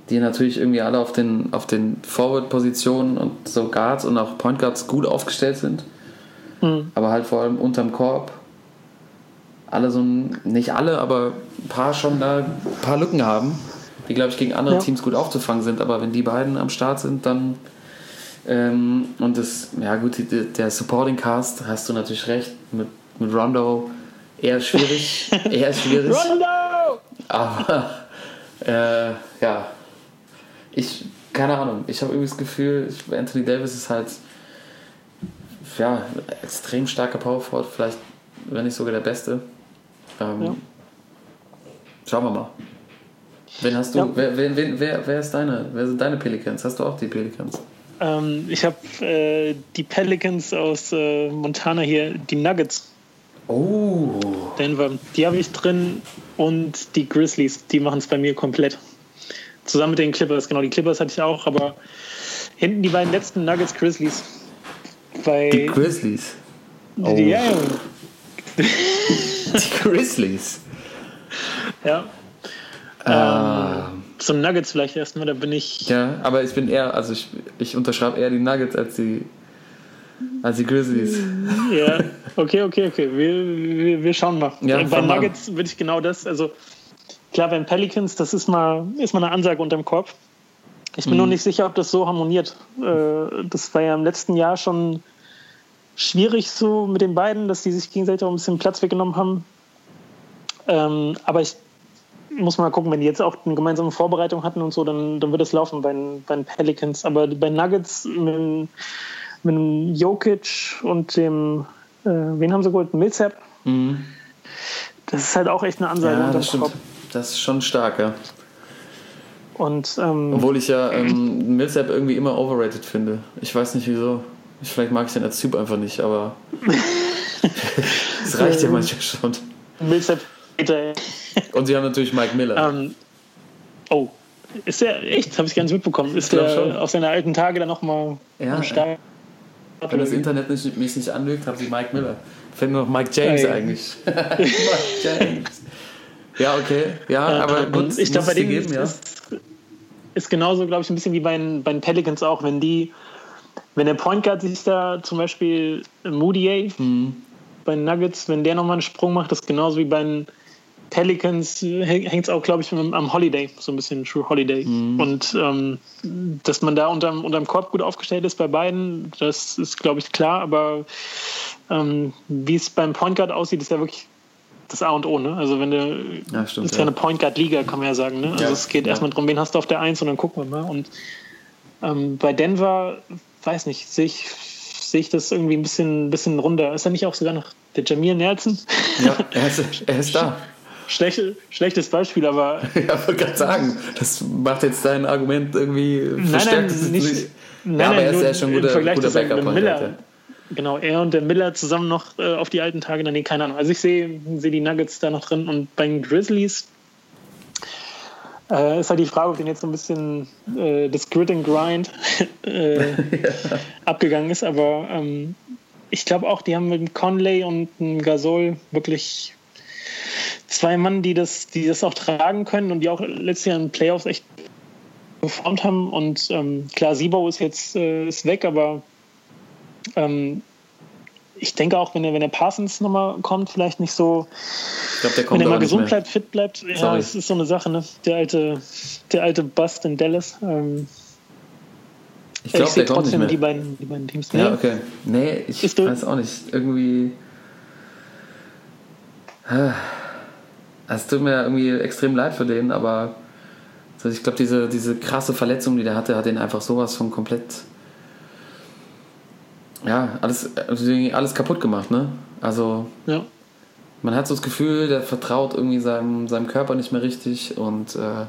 Die natürlich irgendwie alle auf den, auf den Forward-Positionen und so Guards und auch Point Guards gut aufgestellt sind.
Mhm.
Aber halt vor allem unterm Korb alle so ein, nicht alle, aber ein paar schon da ein paar Lücken haben, die glaube ich gegen andere
Ja.
Teams gut aufzufangen sind. Aber wenn die beiden am Start sind, dann ähm, und das, ja gut, der Supporting Cast, hast du natürlich recht, mit, mit Rondo eher schwierig, eher schwierig.
Rondo!
Aber äh, ja, ich, keine Ahnung, ich habe irgendwie das Gefühl, Anthony Davis ist halt ja, extrem starker Power Forward, vielleicht, wenn nicht sogar der Beste. Ähm,
Ja.
Schauen wir mal. Wen hast du,
Ja.
wer, wer, wer, wer, wer ist deine, wer sind deine Pelicans? Hast du auch die Pelicans?
Ähm, ich habe äh, die Pelicans aus äh, Montana hier, die Nuggets,
Oh,
Denver, die habe ich drin und die Grizzlies, die machen es bei mir komplett. Zusammen mit den Clippers, genau, die Clippers hatte ich auch, aber hinten die beiden letzten Nuggets, Grizzlies. Bei,
die Grizzlies. Oh.
die, ja,
Die Grizzlies.
ja.
Ah.
Zum Nuggets vielleicht erstmal, da bin ich.
Ja, aber ich bin eher, also ich, ich unterschreibe eher die Nuggets als die, als die Grizzlies.
Ja, okay, okay, okay. Wir, wir, wir schauen mal.
Ja,
bei. Nuggets würde ich genau das, also klar, beim Pelicans, das ist mal, ist mal eine Ansage unterm Korb. Ich bin
Mhm.
nur nicht sicher, ob das so harmoniert. Äh, Das war ja im letzten Jahr schon schwierig so mit den beiden, dass die sich gegenseitig auch ein bisschen Platz weggenommen haben. Ähm, aber ich muss mal gucken, wenn die jetzt auch eine gemeinsame Vorbereitung hatten und so, dann, dann wird es laufen bei, den- bei den Pelicans. Aber bei Nuggets mit, mit dem Jokic und dem, äh, wen haben sie geholt? Millsap.
Mhm.
Das ist halt auch echt eine Ansage
Ja, das stimmt. Das ist schon stark, ja.
Und ähm,
Obwohl ich ja ähm, Millsap irgendwie immer overrated finde. Ich weiß nicht wieso. Ich, vielleicht mag ich den als Typ einfach nicht, aber es reicht ja manchmal schon.
Millsap, Hater,
Und sie haben natürlich Mike Miller.
ähm, oh, ist der echt? Habe ich gar nicht mitbekommen. Ist
glaub schon.
der auf seine alten Tage dann nochmal
Ja,
am Start?
Wenn das Internet nicht, mich nicht anlügt, haben sie Mike Miller. Fällt nur noch Mike James
Ey.
eigentlich. Mike James. Ja, okay. Ja, aber
Ähm,
gut,
ich glaube, bei denen
geben, ja.
ist, ist genauso, glaube ich, ein bisschen wie bei den, bei den Pelicans auch. Wenn die, wenn der Point Guard sich da zum Beispiel Moody
Mhm.
bei den Nuggets, wenn der nochmal einen Sprung macht, das ist genauso wie bei den Pelicans, hängt es auch, glaube ich, am Holiday, so ein bisschen True Holiday.
Mhm.
Und ähm, dass man da unterm, unterm Korb gut aufgestellt ist bei beiden, das ist, glaube ich, klar. Aber ähm, wie es beim Point Guard aussieht, ist ja wirklich das A und O. Ne? Also wenn du
Ja, stimmt,
ist ja
ja.
eine Point Guard Liga, kann man ja sagen. Ne? Also
Ja,
es geht erstmal darum, wen hast du auf der Eins und dann gucken wir mal. Und ähm, bei Denver, weiß nicht, sehe ich, sehe ich das irgendwie ein bisschen, bisschen runder. Ist er nicht auch sogar noch der Jamir Nelson?
Ja, er ist, er ist da.
Schlechte, schlechtes Beispiel, aber
Ja, wollte gerade sagen, das macht jetzt dein Argument irgendwie
nein,
verstärkt. es
nicht,
nicht.
nein,
ja, aber er ist ja schon guter,
Vergleich
guter Backup.
Miller. Genau, er und der Miller zusammen noch äh, auf die alten Tage, dann nee, keine Ahnung. Also ich sehe sehe die Nuggets da noch drin und bei den Grizzlies äh, ist halt die Frage, ob denen jetzt so ein bisschen äh, das Grit and Grind äh, abgegangen ist, aber ähm, ich glaube auch, die haben mit dem Conley und Gasol wirklich zwei Mann, die das, die das auch tragen können und die auch letztes Jahr in Playoffs echt performt haben. Und ähm, klar, Sibo ist jetzt äh, ist weg, aber Ähm, ich denke auch, wenn der, wenn der Parsons nochmal kommt, vielleicht nicht so.
Ich glaube, der kommt
Wenn er mal
nicht
gesund bleibt, fit bleibt, ja, das ist so eine Sache, ne? Der alte, der alte Bust in Dallas. Ähm,
Ich glaube, der kommt nicht
trotzdem
mehr.
die beiden, die beiden Teams.
Ja,
Nee.
okay. Nee, ich
Ist
weiß auch nicht. Irgendwie. Es tut mir irgendwie extrem leid für den, aber also ich glaube, diese, diese krasse Verletzung, die der hatte, hat ihn einfach sowas von komplett. Ja, alles, also alles kaputt gemacht, ne? Also,
Ja.
man hat so das Gefühl, der vertraut irgendwie seinem, seinem Körper nicht mehr richtig und äh,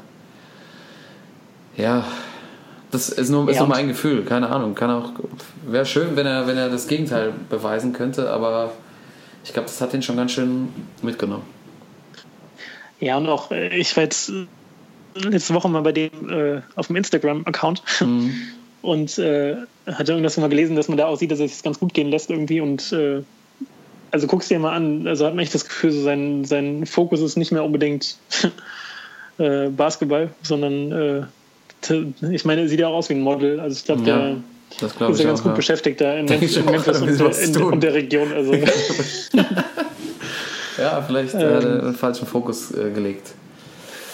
ja, das ist nur, ist
Ja,
nur mein Gefühl, keine Ahnung. Kann auch, wäre schön, wenn er, wenn er das Gegenteil beweisen könnte, aber ich glaube, das hat ihn schon ganz schön mitgenommen.
Ja, und auch, äh, ich war jetzt äh, letzte Woche mal bei dem äh, auf dem Instagram-Account
Mhm.
und äh, hatte irgendwas mal gelesen, dass man da aussieht, dass er sich ganz gut gehen lässt irgendwie und äh, also guckst dir mal an, also hat man echt das Gefühl, so sein, sein Fokus ist nicht mehr unbedingt äh, Basketball, sondern äh, ich meine, er sieht ja auch aus wie ein Model, also ich glaube,
Ja,
der
Das glaube
ist ja ganz
auch.
gut
ja.
beschäftigt da in, in Memphis und, in, und der Region. Also
Ja, vielleicht äh,
Ähm.
hat er einen falschen Fokus äh, gelegt.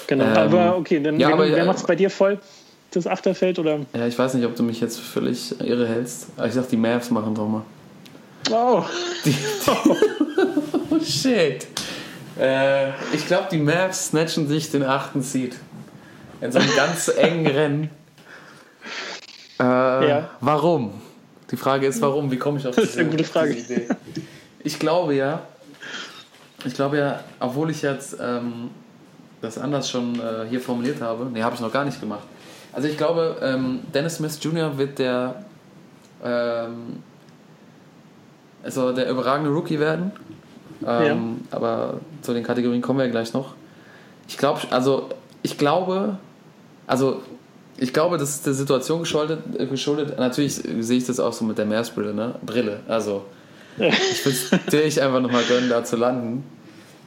genau.
Ähm,
aber okay, dann
ja,
wer,
aber-
wer macht es bei dir voll? Das Achterfeld oder?
Ja, ich weiß nicht, ob du mich jetzt völlig irre hältst, aber ich sag, die Mavs machen doch mal.
Oh,
Oh shit. Äh, ich glaube, die Mavs snatchen sich den achten Seed. In so einem ganz engen Rennen. Äh,
Ja.
Warum? Die Frage ist, warum? Wie komme ich auf
Das ist
diese,
eine gute Frage.
Idee? Ich glaube ja, ich glaube ja, obwohl ich jetzt ähm, das anders schon äh, hier formuliert habe, nee, habe ich noch gar nicht gemacht. Also ich glaube, ähm, Dennis Smith Jr. wird der ähm, also der überragende Rookie werden. Ähm, Aber zu den Kategorien kommen wir ja gleich noch. Ich glaube, also ich glaube, also ich glaube, das ist der Situation geschuldet. äh, geschuldet. Natürlich sehe ich das auch so mit der Meeresbrille, ne? Brille. Also ich würde es natürlich einfach nochmal gönnen, da zu landen.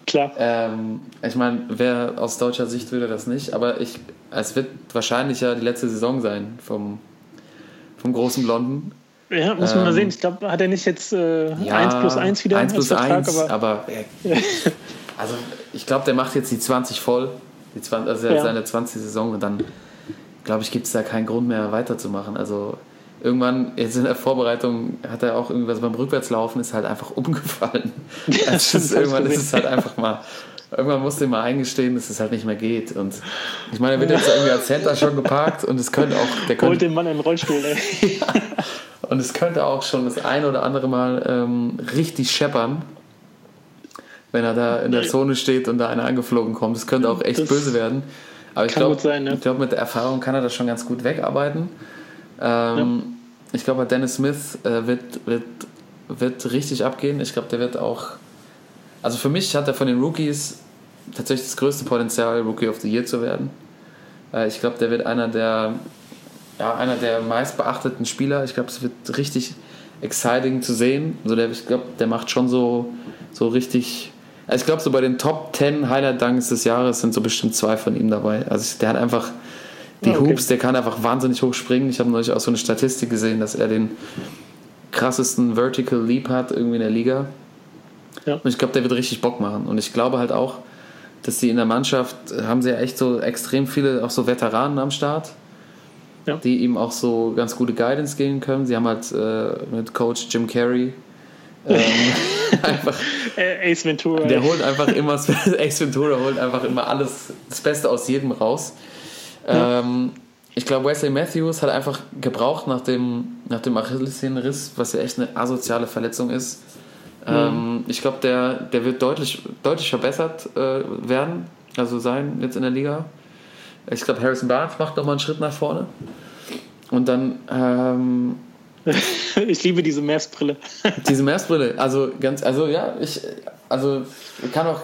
Klar.
Ähm, ich meine, wer aus deutscher Sicht würde das nicht, aber ich, es wird wahrscheinlich ja die letzte Saison sein vom, vom großen Blonden.
Ja, muss man mal
Ähm,
sehen. Ich glaube, hat er nicht jetzt äh, 1 plus 1 wieder
1 plus
Vertrag,
1,
aber
aber, äh, also ich glaube, der macht jetzt die 20 voll, die 20, also
Ja.
seine 20 Saison und dann glaube ich, gibt es da keinen Grund mehr weiterzumachen. Also irgendwann, jetzt in der Vorbereitung, hat er auch irgendwas beim Rückwärtslaufen, ist halt einfach umgefallen.
stimmt,
ist, irgendwann ist es halt einfach mal, irgendwann musste ihm mal eingestehen, dass es halt nicht mehr geht. Und ich meine, er wird jetzt irgendwie als Center schon geparkt und es könnte auch, der
holt
könnte,
den Mann in den Rollstuhl. Ey.
und es könnte auch schon das eine oder andere Mal ähm, richtig scheppern, wenn er da in der Zone steht und da einer angeflogen kommt. Das könnte auch echt
Das
böse werden. Aber ich glaube,
ne?
ich glaube, mit der Erfahrung kann er das schon ganz gut wegarbeiten. Ähm, Ich glaube, Dennis Smith äh, wird, wird, wird richtig abgehen. Ich glaube, der wird auch. Also für mich hat er von den Rookies tatsächlich das größte Potenzial, Rookie of the Year zu werden. Äh, ich glaube, der wird einer der, ja, einer der meistbeachteten Spieler. Ich glaube, es wird richtig exciting zu sehen. Also der, ich glaube, der macht schon so, so richtig. Also ich glaube, so bei den Top 10 Highlight-Dunks des Jahres sind so bestimmt zwei von ihm dabei. Also der hat einfach die
okay.
Hoops, der kann einfach wahnsinnig hoch springen. Ich habe neulich auch so eine Statistik gesehen, dass er den krassesten Vertical Leap hat irgendwie in der Liga.
Ja.
Und ich glaube, der wird richtig Bock machen. Und ich glaube halt auch, dass die in der Mannschaft äh, haben sie ja echt so extrem viele auch so Veteranen am Start,
Ja.
die ihm auch so ganz gute Guidance geben können. Sie haben halt äh, mit Coach Jim Carrey ähm, einfach
Ace Ventura.
der holt einfach immer, Ace Ventura holt einfach immer alles, das Beste aus jedem raus. Ähm, ich glaube, Wesley Matthews hat einfach gebraucht nach dem, nach dem Achillessehnenriss, was ja echt eine asoziale Verletzung ist. Ähm, ich glaube, der, der wird deutlich, deutlich verbessert äh, werden, also sein jetzt in der Liga. Ich glaube, Harrison Barnes macht nochmal einen Schritt nach vorne. Und dann ähm,
Ich liebe diese Mavs-Brille.
diese Meeresbrille, also ganz, also ja, ich, also kann auch,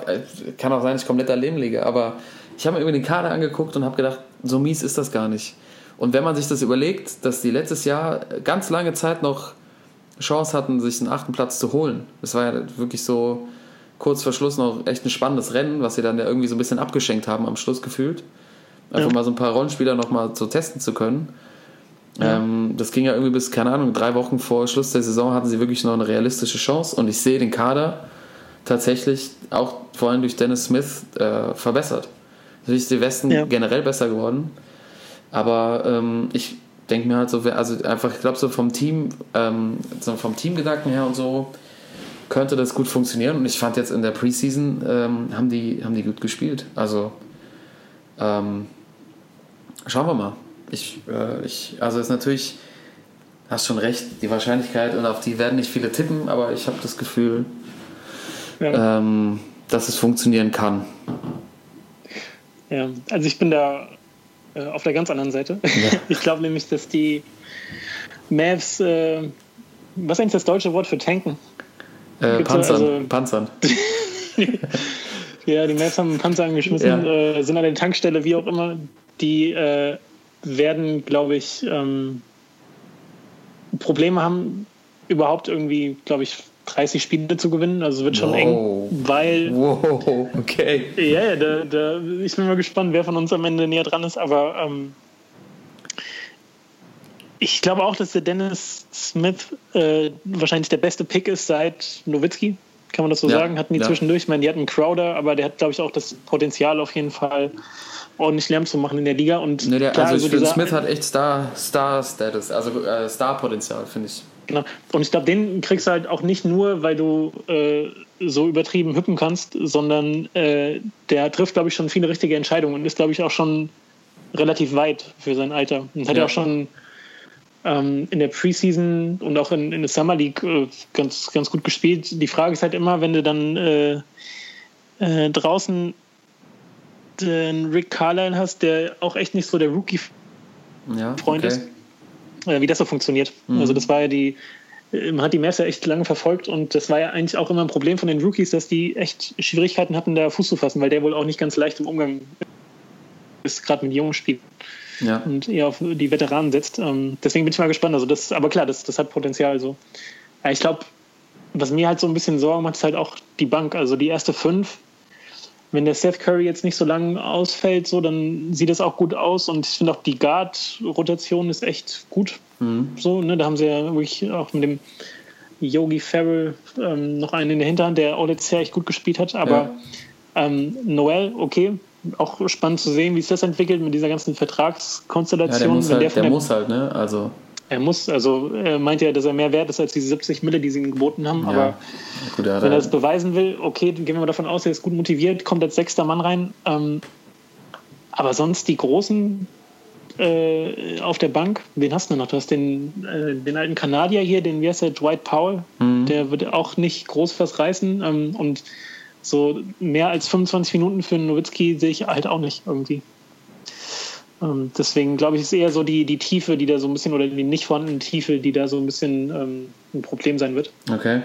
kann auch sein, ich komplett daneben liege, aber ich habe mir über den Kader angeguckt und habe gedacht, so mies ist das gar nicht. Und wenn man sich das überlegt, dass die letztes Jahr ganz lange Zeit noch Chance hatten, sich einen achten Platz zu holen, das war ja wirklich so kurz vor Schluss noch echt ein spannendes Rennen, was sie dann ja irgendwie so ein bisschen abgeschenkt haben am Schluss gefühlt. Einfach
Ja.
mal so ein paar Rollenspieler noch mal so testen zu können. Ja. Ähm, das ging ja irgendwie bis, keine Ahnung, drei Wochen vor Schluss der Saison hatten sie wirklich noch eine realistische Chance und ich sehe den Kader tatsächlich auch vor allem durch Dennis Smith äh, verbessert. Natürlich ist die Westen ja. generell besser geworden, aber ähm, ich denke mir halt so, also einfach, ich glaube so vom Team, ähm, so vom Teamgedanken her und so könnte das gut funktionieren und ich fand jetzt in der Preseason ähm, haben, die, haben die gut gespielt. Also ähm, schauen wir mal. Ich, äh, ich, also ist natürlich, hast schon recht, die Wahrscheinlichkeit und auf die werden nicht viele tippen, aber ich habe das Gefühl, ja. ähm, dass es funktionieren kann.
Ja, also ich bin da äh, auf der ganz anderen Seite. Ja. Ich glaube nämlich, dass die Mavs, äh, was ist eigentlich das deutsche Wort für tanken?
Äh, Panzern. Also, Panzern.
ja, die Mavs haben einen Panzer angeschmissen, ja. äh, sind an der Tankstelle, wie auch immer. Die äh, werden, glaube ich, ähm, Probleme haben, überhaupt irgendwie, glaube ich, 30 Spiele zu gewinnen. Also wird schon wow. eng, weil.
Wow, okay.
Ja, yeah, da, da, ich bin mal gespannt, wer von uns am Ende näher dran ist, aber ähm, ich glaube auch, dass der Dennis Smith äh, wahrscheinlich der beste Pick ist seit Nowitzki. Kann man das so ja, sagen? Hatten die ja. zwischendurch. Ich meine, die hatten Crowder, aber der hat, glaube ich, auch das Potenzial auf jeden Fall ordentlich Lärm zu machen in der Liga. Und
nee, der, klar, also ich finde, Smith hat echt Star-Status, Star also äh, Star-Potenzial, finde ich.
Genau. Und ich glaube, den kriegst du halt auch nicht nur, weil du äh, so übertrieben hüppen kannst, sondern äh, der trifft, glaube ich, schon viele richtige Entscheidungen und ist, glaube ich, auch schon relativ weit für sein Alter. Und hat ja auch schon ähm, in der Preseason und auch in, in der Summer League äh, ganz, ganz gut gespielt. Die Frage ist halt immer, wenn du dann äh, äh, draußen den Rick Carlisle hast, der auch echt nicht so der Rookie-Freund ja, okay. ist wie das so funktioniert. Mhm. Also das war ja die, man hat die ja echt lange verfolgt und das war ja eigentlich auch immer ein Problem von den Rookies, dass die echt Schwierigkeiten hatten, da Fuß zu fassen, weil der wohl auch nicht ganz leicht im Umgang ist, gerade mit jungen Spielen. Ja. Und eher auf die Veteranen setzt. Ähm, deswegen bin ich mal gespannt. Also das, aber klar, das, das hat Potenzial so. Ich glaube, was mir halt so ein bisschen Sorgen macht, ist halt auch die Bank. Also die erste fünf wenn der Seth Curry jetzt nicht so lange ausfällt, so, dann sieht es auch gut aus. Und ich finde auch die Guard-Rotation ist echt gut. Mhm. So, ne, da haben sie ja wirklich auch mit dem Yogi Farrell ähm, noch einen in der Hinterhand, der auch letztes Jahr echt gut gespielt hat. Aber ja. ähm, Noel, okay, auch spannend zu sehen, wie sich das entwickelt mit dieser ganzen Vertragskonstellation. Ja, der
muss, halt, der, der muss halt, ne? Also
er muss, also er meint ja, dass er mehr wert ist als diese 70 Mille, die sie ihm geboten haben. Ja. Aber gut, wenn er das beweisen will, okay, dann gehen wir mal davon aus, er ist gut motiviert, kommt als sechster Mann rein. Ähm, aber sonst die Großen äh, auf der Bank, wen hast du noch? Du hast den, äh, den alten Kanadier hier, den, wie heißt der, Dwight Powell. Mhm. Der wird auch nicht groß was reißen. Ähm, und so mehr als 25 Minuten für Nowitzki sehe ich halt auch nicht irgendwie. Ähm, deswegen glaube ich, ist eher so die, die Tiefe, die da so ein bisschen, oder die nicht vorhandene Tiefe, die da so ein bisschen ähm, ein Problem sein wird.
Okay.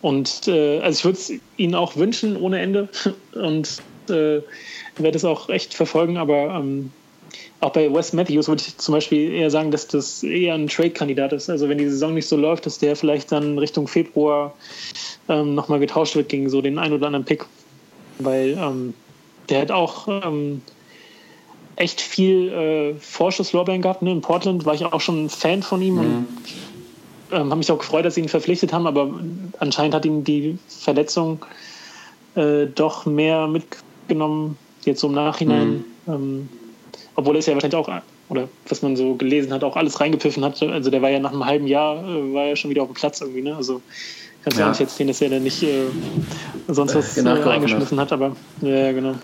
Und äh, also ich würde es Ihnen auch wünschen ohne Ende und äh, werde es auch echt verfolgen, aber ähm, auch bei Wes Matthews würde ich zum Beispiel eher sagen, dass das eher ein Trade-Kandidat ist. Also wenn die Saison nicht so läuft, dass der vielleicht dann Richtung Februar ähm, nochmal getauscht wird gegen so den einen oder anderen Pick. Weil ähm, der hat auch ähm, echt viel äh, Vorschusslorbeeren gehabt. Ne? In Portland war ich auch schon ein Fan von ihm mhm. und ähm, habe mich auch gefreut, dass sie ihn verpflichtet haben, aber anscheinend hat ihn die Verletzung äh, doch mehr mitgenommen, jetzt so im Nachhinein. Mhm. Ähm, obwohl er es ja wahrscheinlich auch, oder was man so gelesen hat, auch alles reingepfiffen hat. Also der war ja nach einem halben Jahr, äh, war ja schon wieder auf dem Platz irgendwie. Ne? Also kannst du ja. nicht erzählen, dass er da nicht äh, sonst was äh, reingeschmissen hat, aber ja, genau.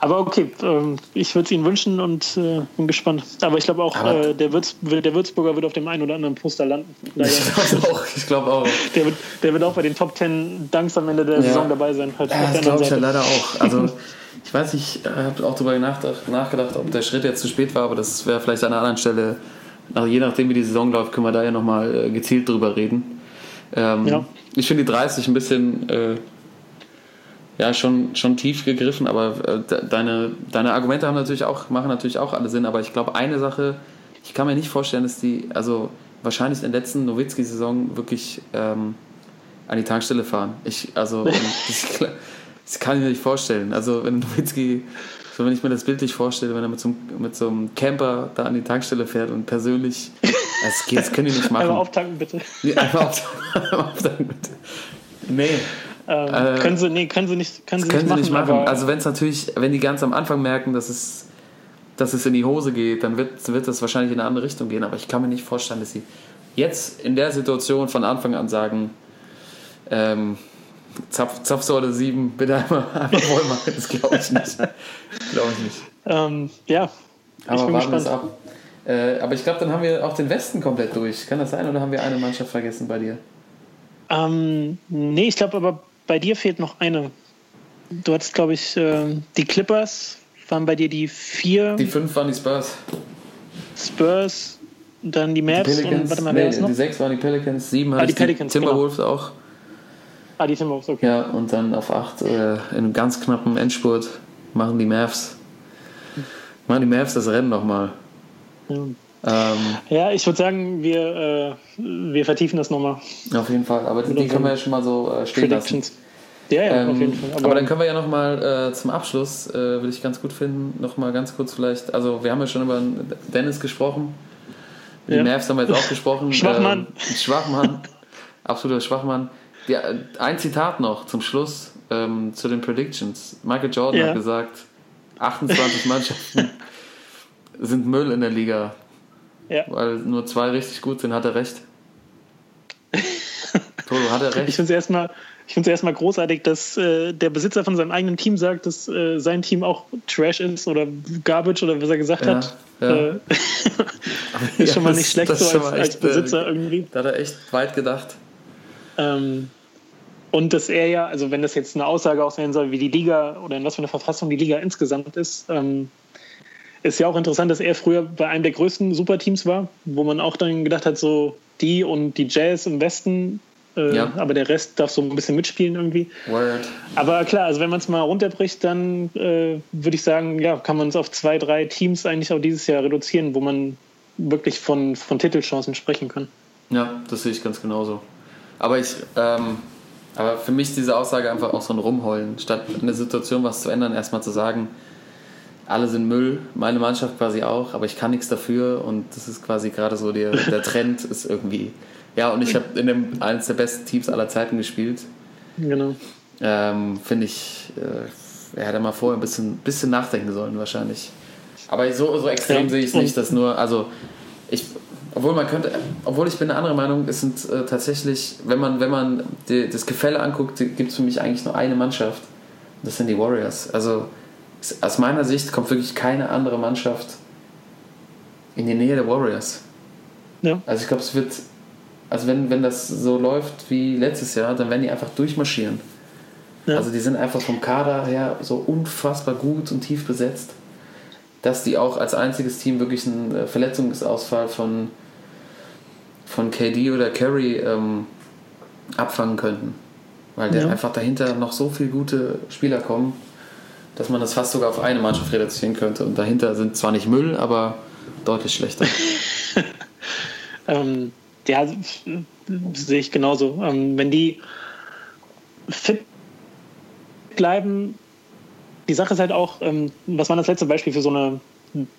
Aber okay, ähm, ich würde es Ihnen wünschen und äh, bin gespannt. Aber ich glaube auch, äh, der, Würz, der Würzburger wird auf dem einen oder anderen Poster landen.
Ich glaube auch. Ich glaub auch.
Der, wird, der wird auch bei den Top Ten Danks am Ende der ja. Saison dabei sein.
Halt ja, das glaube ich ja leider auch. Also, ich weiß nicht, ich habe auch darüber nachgedacht, ob der Schritt jetzt zu spät war, aber das wäre vielleicht an einer anderen Stelle, je nachdem wie die Saison läuft, können wir da ja nochmal äh, gezielt drüber reden. Ähm, ja. Ich finde die 30 ein bisschen äh, ja, schon, schon tief gegriffen, aber äh, deine, deine Argumente haben natürlich auch, machen natürlich auch alle Sinn, aber ich glaube, eine Sache, ich kann mir nicht vorstellen, dass die, also wahrscheinlich in der letzten Nowitzki-Saison wirklich ähm, an die Tankstelle fahren. Ich, also, das, das, kann ich mir nicht vorstellen. Also, wenn Nowitzki So, wenn ich mir das bildlich vorstelle, wenn er mit so, einem, mit so einem Camper da an die Tankstelle fährt und persönlich. Das, geht, das können die nicht machen.
Einmal auftanken, bitte.
Ja, einfach auftanken, auftanken, bitte. Nee.
Ähm,
Äh,
können sie, nee, können sie nicht, können sie
können
nicht
sie
machen.
nicht machen. Also wenn es natürlich, wenn die ganz am Anfang merken, dass es, dass es in die Hose geht, dann wird, wird das wahrscheinlich in eine andere Richtung gehen. Aber ich kann mir nicht vorstellen, dass sie jetzt in der Situation von Anfang an sagen, ähm, Zapf, Zapfsäule 7, bitte einmal, einmal voll machen. Das glaube ich nicht. glaube ich nicht.
ähm, ja,
Aber
bin
warten
gespannt.
ab. Äh, aber ich glaube, dann haben wir auch den Westen komplett durch. Kann das sein oder haben wir eine Mannschaft vergessen bei dir?
Ähm, nee, ich glaube aber bei dir fehlt noch eine. Du hattest, glaube ich, ähm, die Clippers waren bei dir die vier,
Die fünf waren die Spurs.
Spurs, dann die Mavs und warte mal, wer
nee,
noch?
die sechs waren die Pelicans, sieben
Ah, die
ich die
Pelicans, genau.
Timberwolves auch.
Ah, die Timberwolves, okay.
Ja, und dann auf 8 äh, in einem ganz knappen Endspurt machen die Mavs. Machen die Mavs das Rennen nochmal.
Ja.
Ähm,
Ja, ich würde sagen, wir, äh, wir vertiefen das nochmal.
auf jeden Fall. Aber die, die können wir ja schon mal so äh, stehen lassen.
Ja, ja,
Ähm,
auf jeden Fall.
aber, dann können wir ja nochmal äh, zum Abschluss, äh, würde ich ganz gut finden, nochmal ganz kurz vielleicht, also wir haben ja schon über Dennis gesprochen, die
Ja.
Mavs haben wir jetzt auch gesprochen.
Schwachmann.
Ähm, Schwachmann, absoluter Schwachmann. Ja, ein Zitat noch zum Schluss ähm, zu den Predictions. Michael Jordan
Ja.
hat gesagt, 28 Mannschaften sind Müll in der Liga,
ja.
weil nur zwei richtig gut sind, hat er recht. Toto, hat er
Ich
recht?
finde es erstmal ich erstmal großartig, dass äh, der Besitzer von seinem eigenen Team sagt, dass äh, sein Team auch Trash ist oder Garbage oder was er gesagt
Ja,
hat.
ja.
Äh, ist schon mal nicht schlecht so als,
mal
als
echt, äh,
Besitzer irgendwie.
Da hat er echt weit gedacht.
Ähm, und dass er ja, also wenn das jetzt eine Aussage auch sein soll, wie die Liga oder in was für eine Verfassung die Liga insgesamt ist, ähm, ist ja auch interessant, dass er früher bei einem der größten Superteams war, wo man auch dann gedacht hat, so die und die Jazz im Westen, äh,
Ja.
aber der Rest darf so ein bisschen mitspielen irgendwie.
Word.
Aber klar, also wenn man es mal runterbricht, dann äh, würde ich sagen, ja, kann man es auf zwei, drei Teams eigentlich auch dieses Jahr reduzieren, wo man wirklich von, von Titelchancen sprechen kann.
Ja, das sehe ich ganz genauso. Aber ich, ähm, aber für mich ist diese Aussage einfach auch so ein Rumheulen, statt in der Situation was zu ändern, erstmal zu sagen, alle sind Müll, meine Mannschaft quasi auch, aber ich kann nichts dafür und das ist quasi gerade so der, der Trend ist irgendwie. Ja, und ich habe in dem, eines der besten Teams aller Zeiten gespielt.
Genau.
Ähm, Finde ich, äh, er hätte mal vorher ein bisschen, bisschen nachdenken sollen wahrscheinlich. Aber so, so extrem
Ja,
sehe ich es nicht, dass nur, also obwohl man könnte, obwohl ich bin eine andere Meinung, es sind äh, tatsächlich, wenn man, wenn man die, das Gefälle anguckt, gibt es für mich eigentlich nur eine Mannschaft. Das sind die Warriors. Also es- aus meiner Sicht kommt wirklich keine andere Mannschaft in die Nähe der Warriors.
Ja.
Also ich glaube, es wird, also wenn, wenn das so läuft wie letztes Jahr, dann werden die einfach durchmarschieren.
Ja.
Also die sind einfach vom Kader her so unfassbar gut und tief besetzt, dass die auch als einziges Team wirklich einen äh, Verletzungsausfall von, von KD oder Curry ähm, abfangen könnten. Weil
Ja.
einfach dahinter noch so viele gute Spieler kommen, dass man das fast sogar auf eine Mannschaft reduzieren könnte. Und dahinter sind zwar nicht Müll, aber deutlich schlechter.
Ähm, ja, sehe ich genauso. Ähm, wenn die fit bleiben, die Sache ist halt auch, ähm, was war das letzte Beispiel für so eine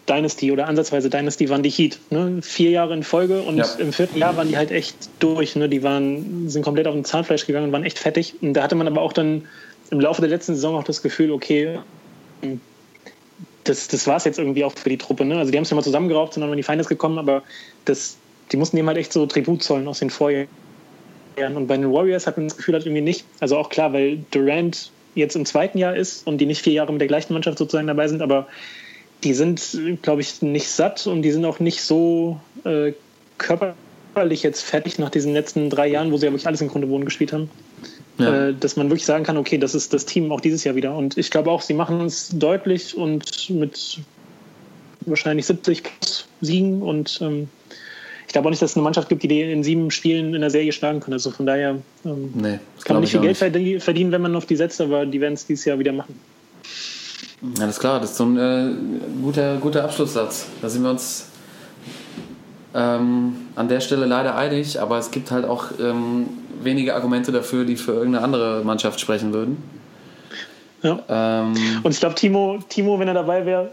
Dynasty oder ansatzweise Dynasty waren die Heat. Ne? Vier Jahre in Folge und
Ja.
im vierten Jahr waren die halt echt durch. Ne? Die waren, sind komplett auf den Zahnfleisch gegangen und waren echt fettig. Und da hatte man aber auch dann im Laufe der letzten Saison auch das Gefühl, okay, das, das war es jetzt irgendwie auch für die Truppe. Ne? Also die haben es ja mal zusammengeraubt, sind dann in die Finals gekommen, aber das, die mussten dem halt echt so Tribut zollen aus den Vorjahren. Und bei den Warriors hat man das Gefühl halt irgendwie nicht. Also auch klar, weil Durant jetzt im zweiten Jahr ist und die nicht vier Jahre mit der gleichen Mannschaft sozusagen dabei sind, aber die sind, glaube ich, nicht satt und die sind auch nicht so äh, körperlich jetzt fertig nach diesen letzten drei Jahren, wo sie ja wirklich alles im Grunde wohnen gespielt haben
Ja.
äh, dass man wirklich sagen kann, okay, das ist das Team auch dieses Jahr wieder. Und ich glaube auch, sie machen es deutlich und mit wahrscheinlich 70 plus Siegen. Und ähm, ich glaube auch nicht, dass es eine Mannschaft gibt, die die in sieben Spielen in der Serie schlagen kann. Also von daher ähm,
Nee,
kann man nicht
ich
viel Geld verdien- verdienen, wenn man auf die setzt, aber die werden es dieses Jahr wieder machen.
Alles klar, das ist so ein äh, guter, guter Abschlusssatz. Da sind wir uns ähm, an der Stelle leider einig, aber es gibt halt auch ähm, wenige Argumente dafür, die für irgendeine andere Mannschaft sprechen würden.
Ja.
Ähm,
Und ich glaube, Timo, Timo, wenn er dabei wäre,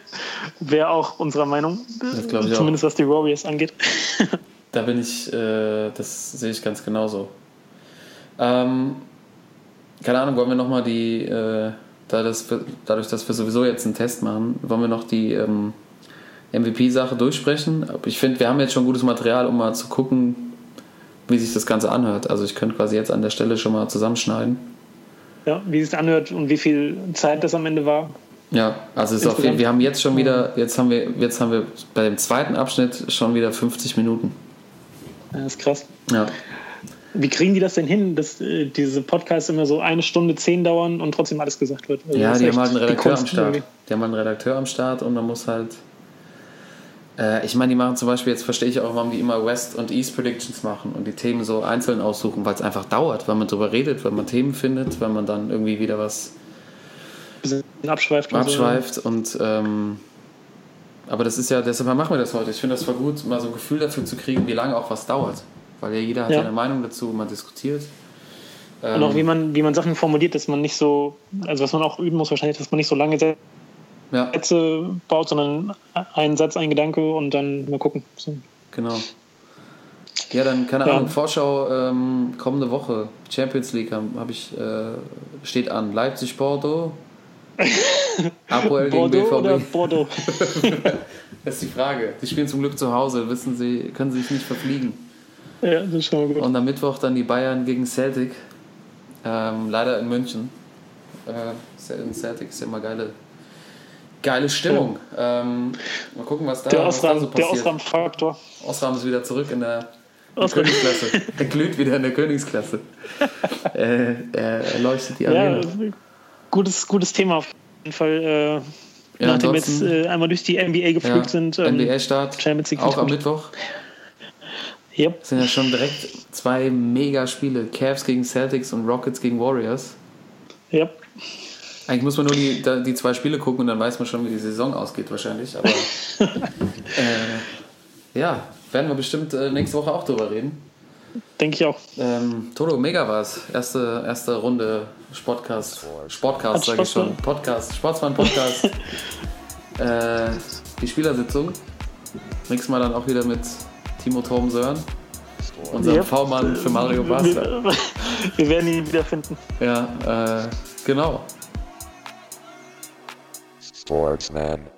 wäre auch unserer Meinung.
Das glaub ich auch.
Zumindest was die Warriors angeht.
Da bin ich, äh, das sehe ich ganz genauso. Ähm, keine Ahnung, wollen wir nochmal die, äh, da das, dadurch, dass wir sowieso jetzt einen Test machen, wollen wir noch die ähm, MVP-Sache durchsprechen? Aber Ich finde, wir haben jetzt schon gutes Material, um mal zu gucken, wie sich das Ganze anhört. Also ich könnte quasi jetzt an der Stelle schon mal zusammenschneiden.
Ja, wie es anhört und wie viel Zeit das am Ende war.
Ja, also ist auf wir haben jetzt schon wieder, jetzt haben wir, jetzt haben wir bei dem zweiten Abschnitt schon wieder 50 Minuten.
Das ist krass.
Ja.
Wie kriegen die das denn hin, dass äh, diese Podcasts immer so eine Stunde zehn dauern und trotzdem alles gesagt wird? Also
Ja, die haben halt einen Redakteur am Start.
irgendwie.
Die haben halt einen Redakteur am Start und man muss halt. Äh, ich meine, die machen zum Beispiel, jetzt verstehe ich auch, warum die immer West- und East Predictions machen und die Themen so einzeln aussuchen, weil es einfach dauert, weil man drüber redet, weil man Themen findet, weil man dann irgendwie wieder was
abschweift. und so.
abschweift und. Ähm, aber das ist ja, deshalb machen wir das heute. Ich finde das voll gut, mal so ein Gefühl dafür zu kriegen, wie lange auch was dauert. Weil ja jeder hat
Ja.
ja eine Meinung dazu, man diskutiert.
Und auch
Ähm,
wie man, wie man Sachen formuliert, dass man nicht so, also was man auch üben muss wahrscheinlich, dass man nicht so lange
ja,
Sätze baut, sondern einen Satz, ein Gedanke und dann mal gucken. So.
Genau. Ja, dann, keine
Ja.
Ahnung, Vorschau ähm, kommende Woche, Champions League habe hab ich, äh, steht an. Leipzig, Bordeaux, Apoel gegen
Bordeaux oder
BVB.
Bordeaux?
Das ist die Frage. Die spielen zum Glück zu Hause, wissen sie, können sich nicht verfliegen.
Ja, das ist schon mal gut.
Und am Mittwoch dann die Bayern gegen Celtic. Ähm, leider in München. Äh, in Celtic ist ja immer geile, geile Stimmung. Ähm, mal gucken, was da,
Der
was da
Osram,
so
der
passiert.
Osram-Faktor.
Osram ist wieder zurück in der, in der
Osram.
Königsklasse. Er glüht wieder in der Königsklasse. äh, er, er leuchtet die
Ja,
Arena.
gutes, gutes Thema auf jeden Fall. Äh,
Ja,
nachdem wir jetzt äh, einmal durch die NBA geflügt sind. ähm,
NBA-Start, auch am. Mittwoch.
Yep.
sind ja schon direkt zwei Mega-Spiele. Cavs gegen Celtics und Rockets gegen Warriors.
Yep.
Eigentlich muss man nur die, die zwei Spiele gucken und dann weiß man schon, wie die Saison ausgeht wahrscheinlich. Aber äh, ja, werden wir bestimmt äh, nächste Woche auch drüber reden.
Denke ich auch.
Ähm, Toto, mega war's. Erste, erste Runde Sportcast. Sportcast, sage ich schon. Podcast, Sportsmann-Podcast. äh, die Spielersitzung. Nächstes Mal dann auch wieder mit Timo Torben Sören. Unserem
Yep.
V-Mann für Mario Basler.
Wir, wir werden ihn wiederfinden.
Ja, äh, genau.
Sportsman.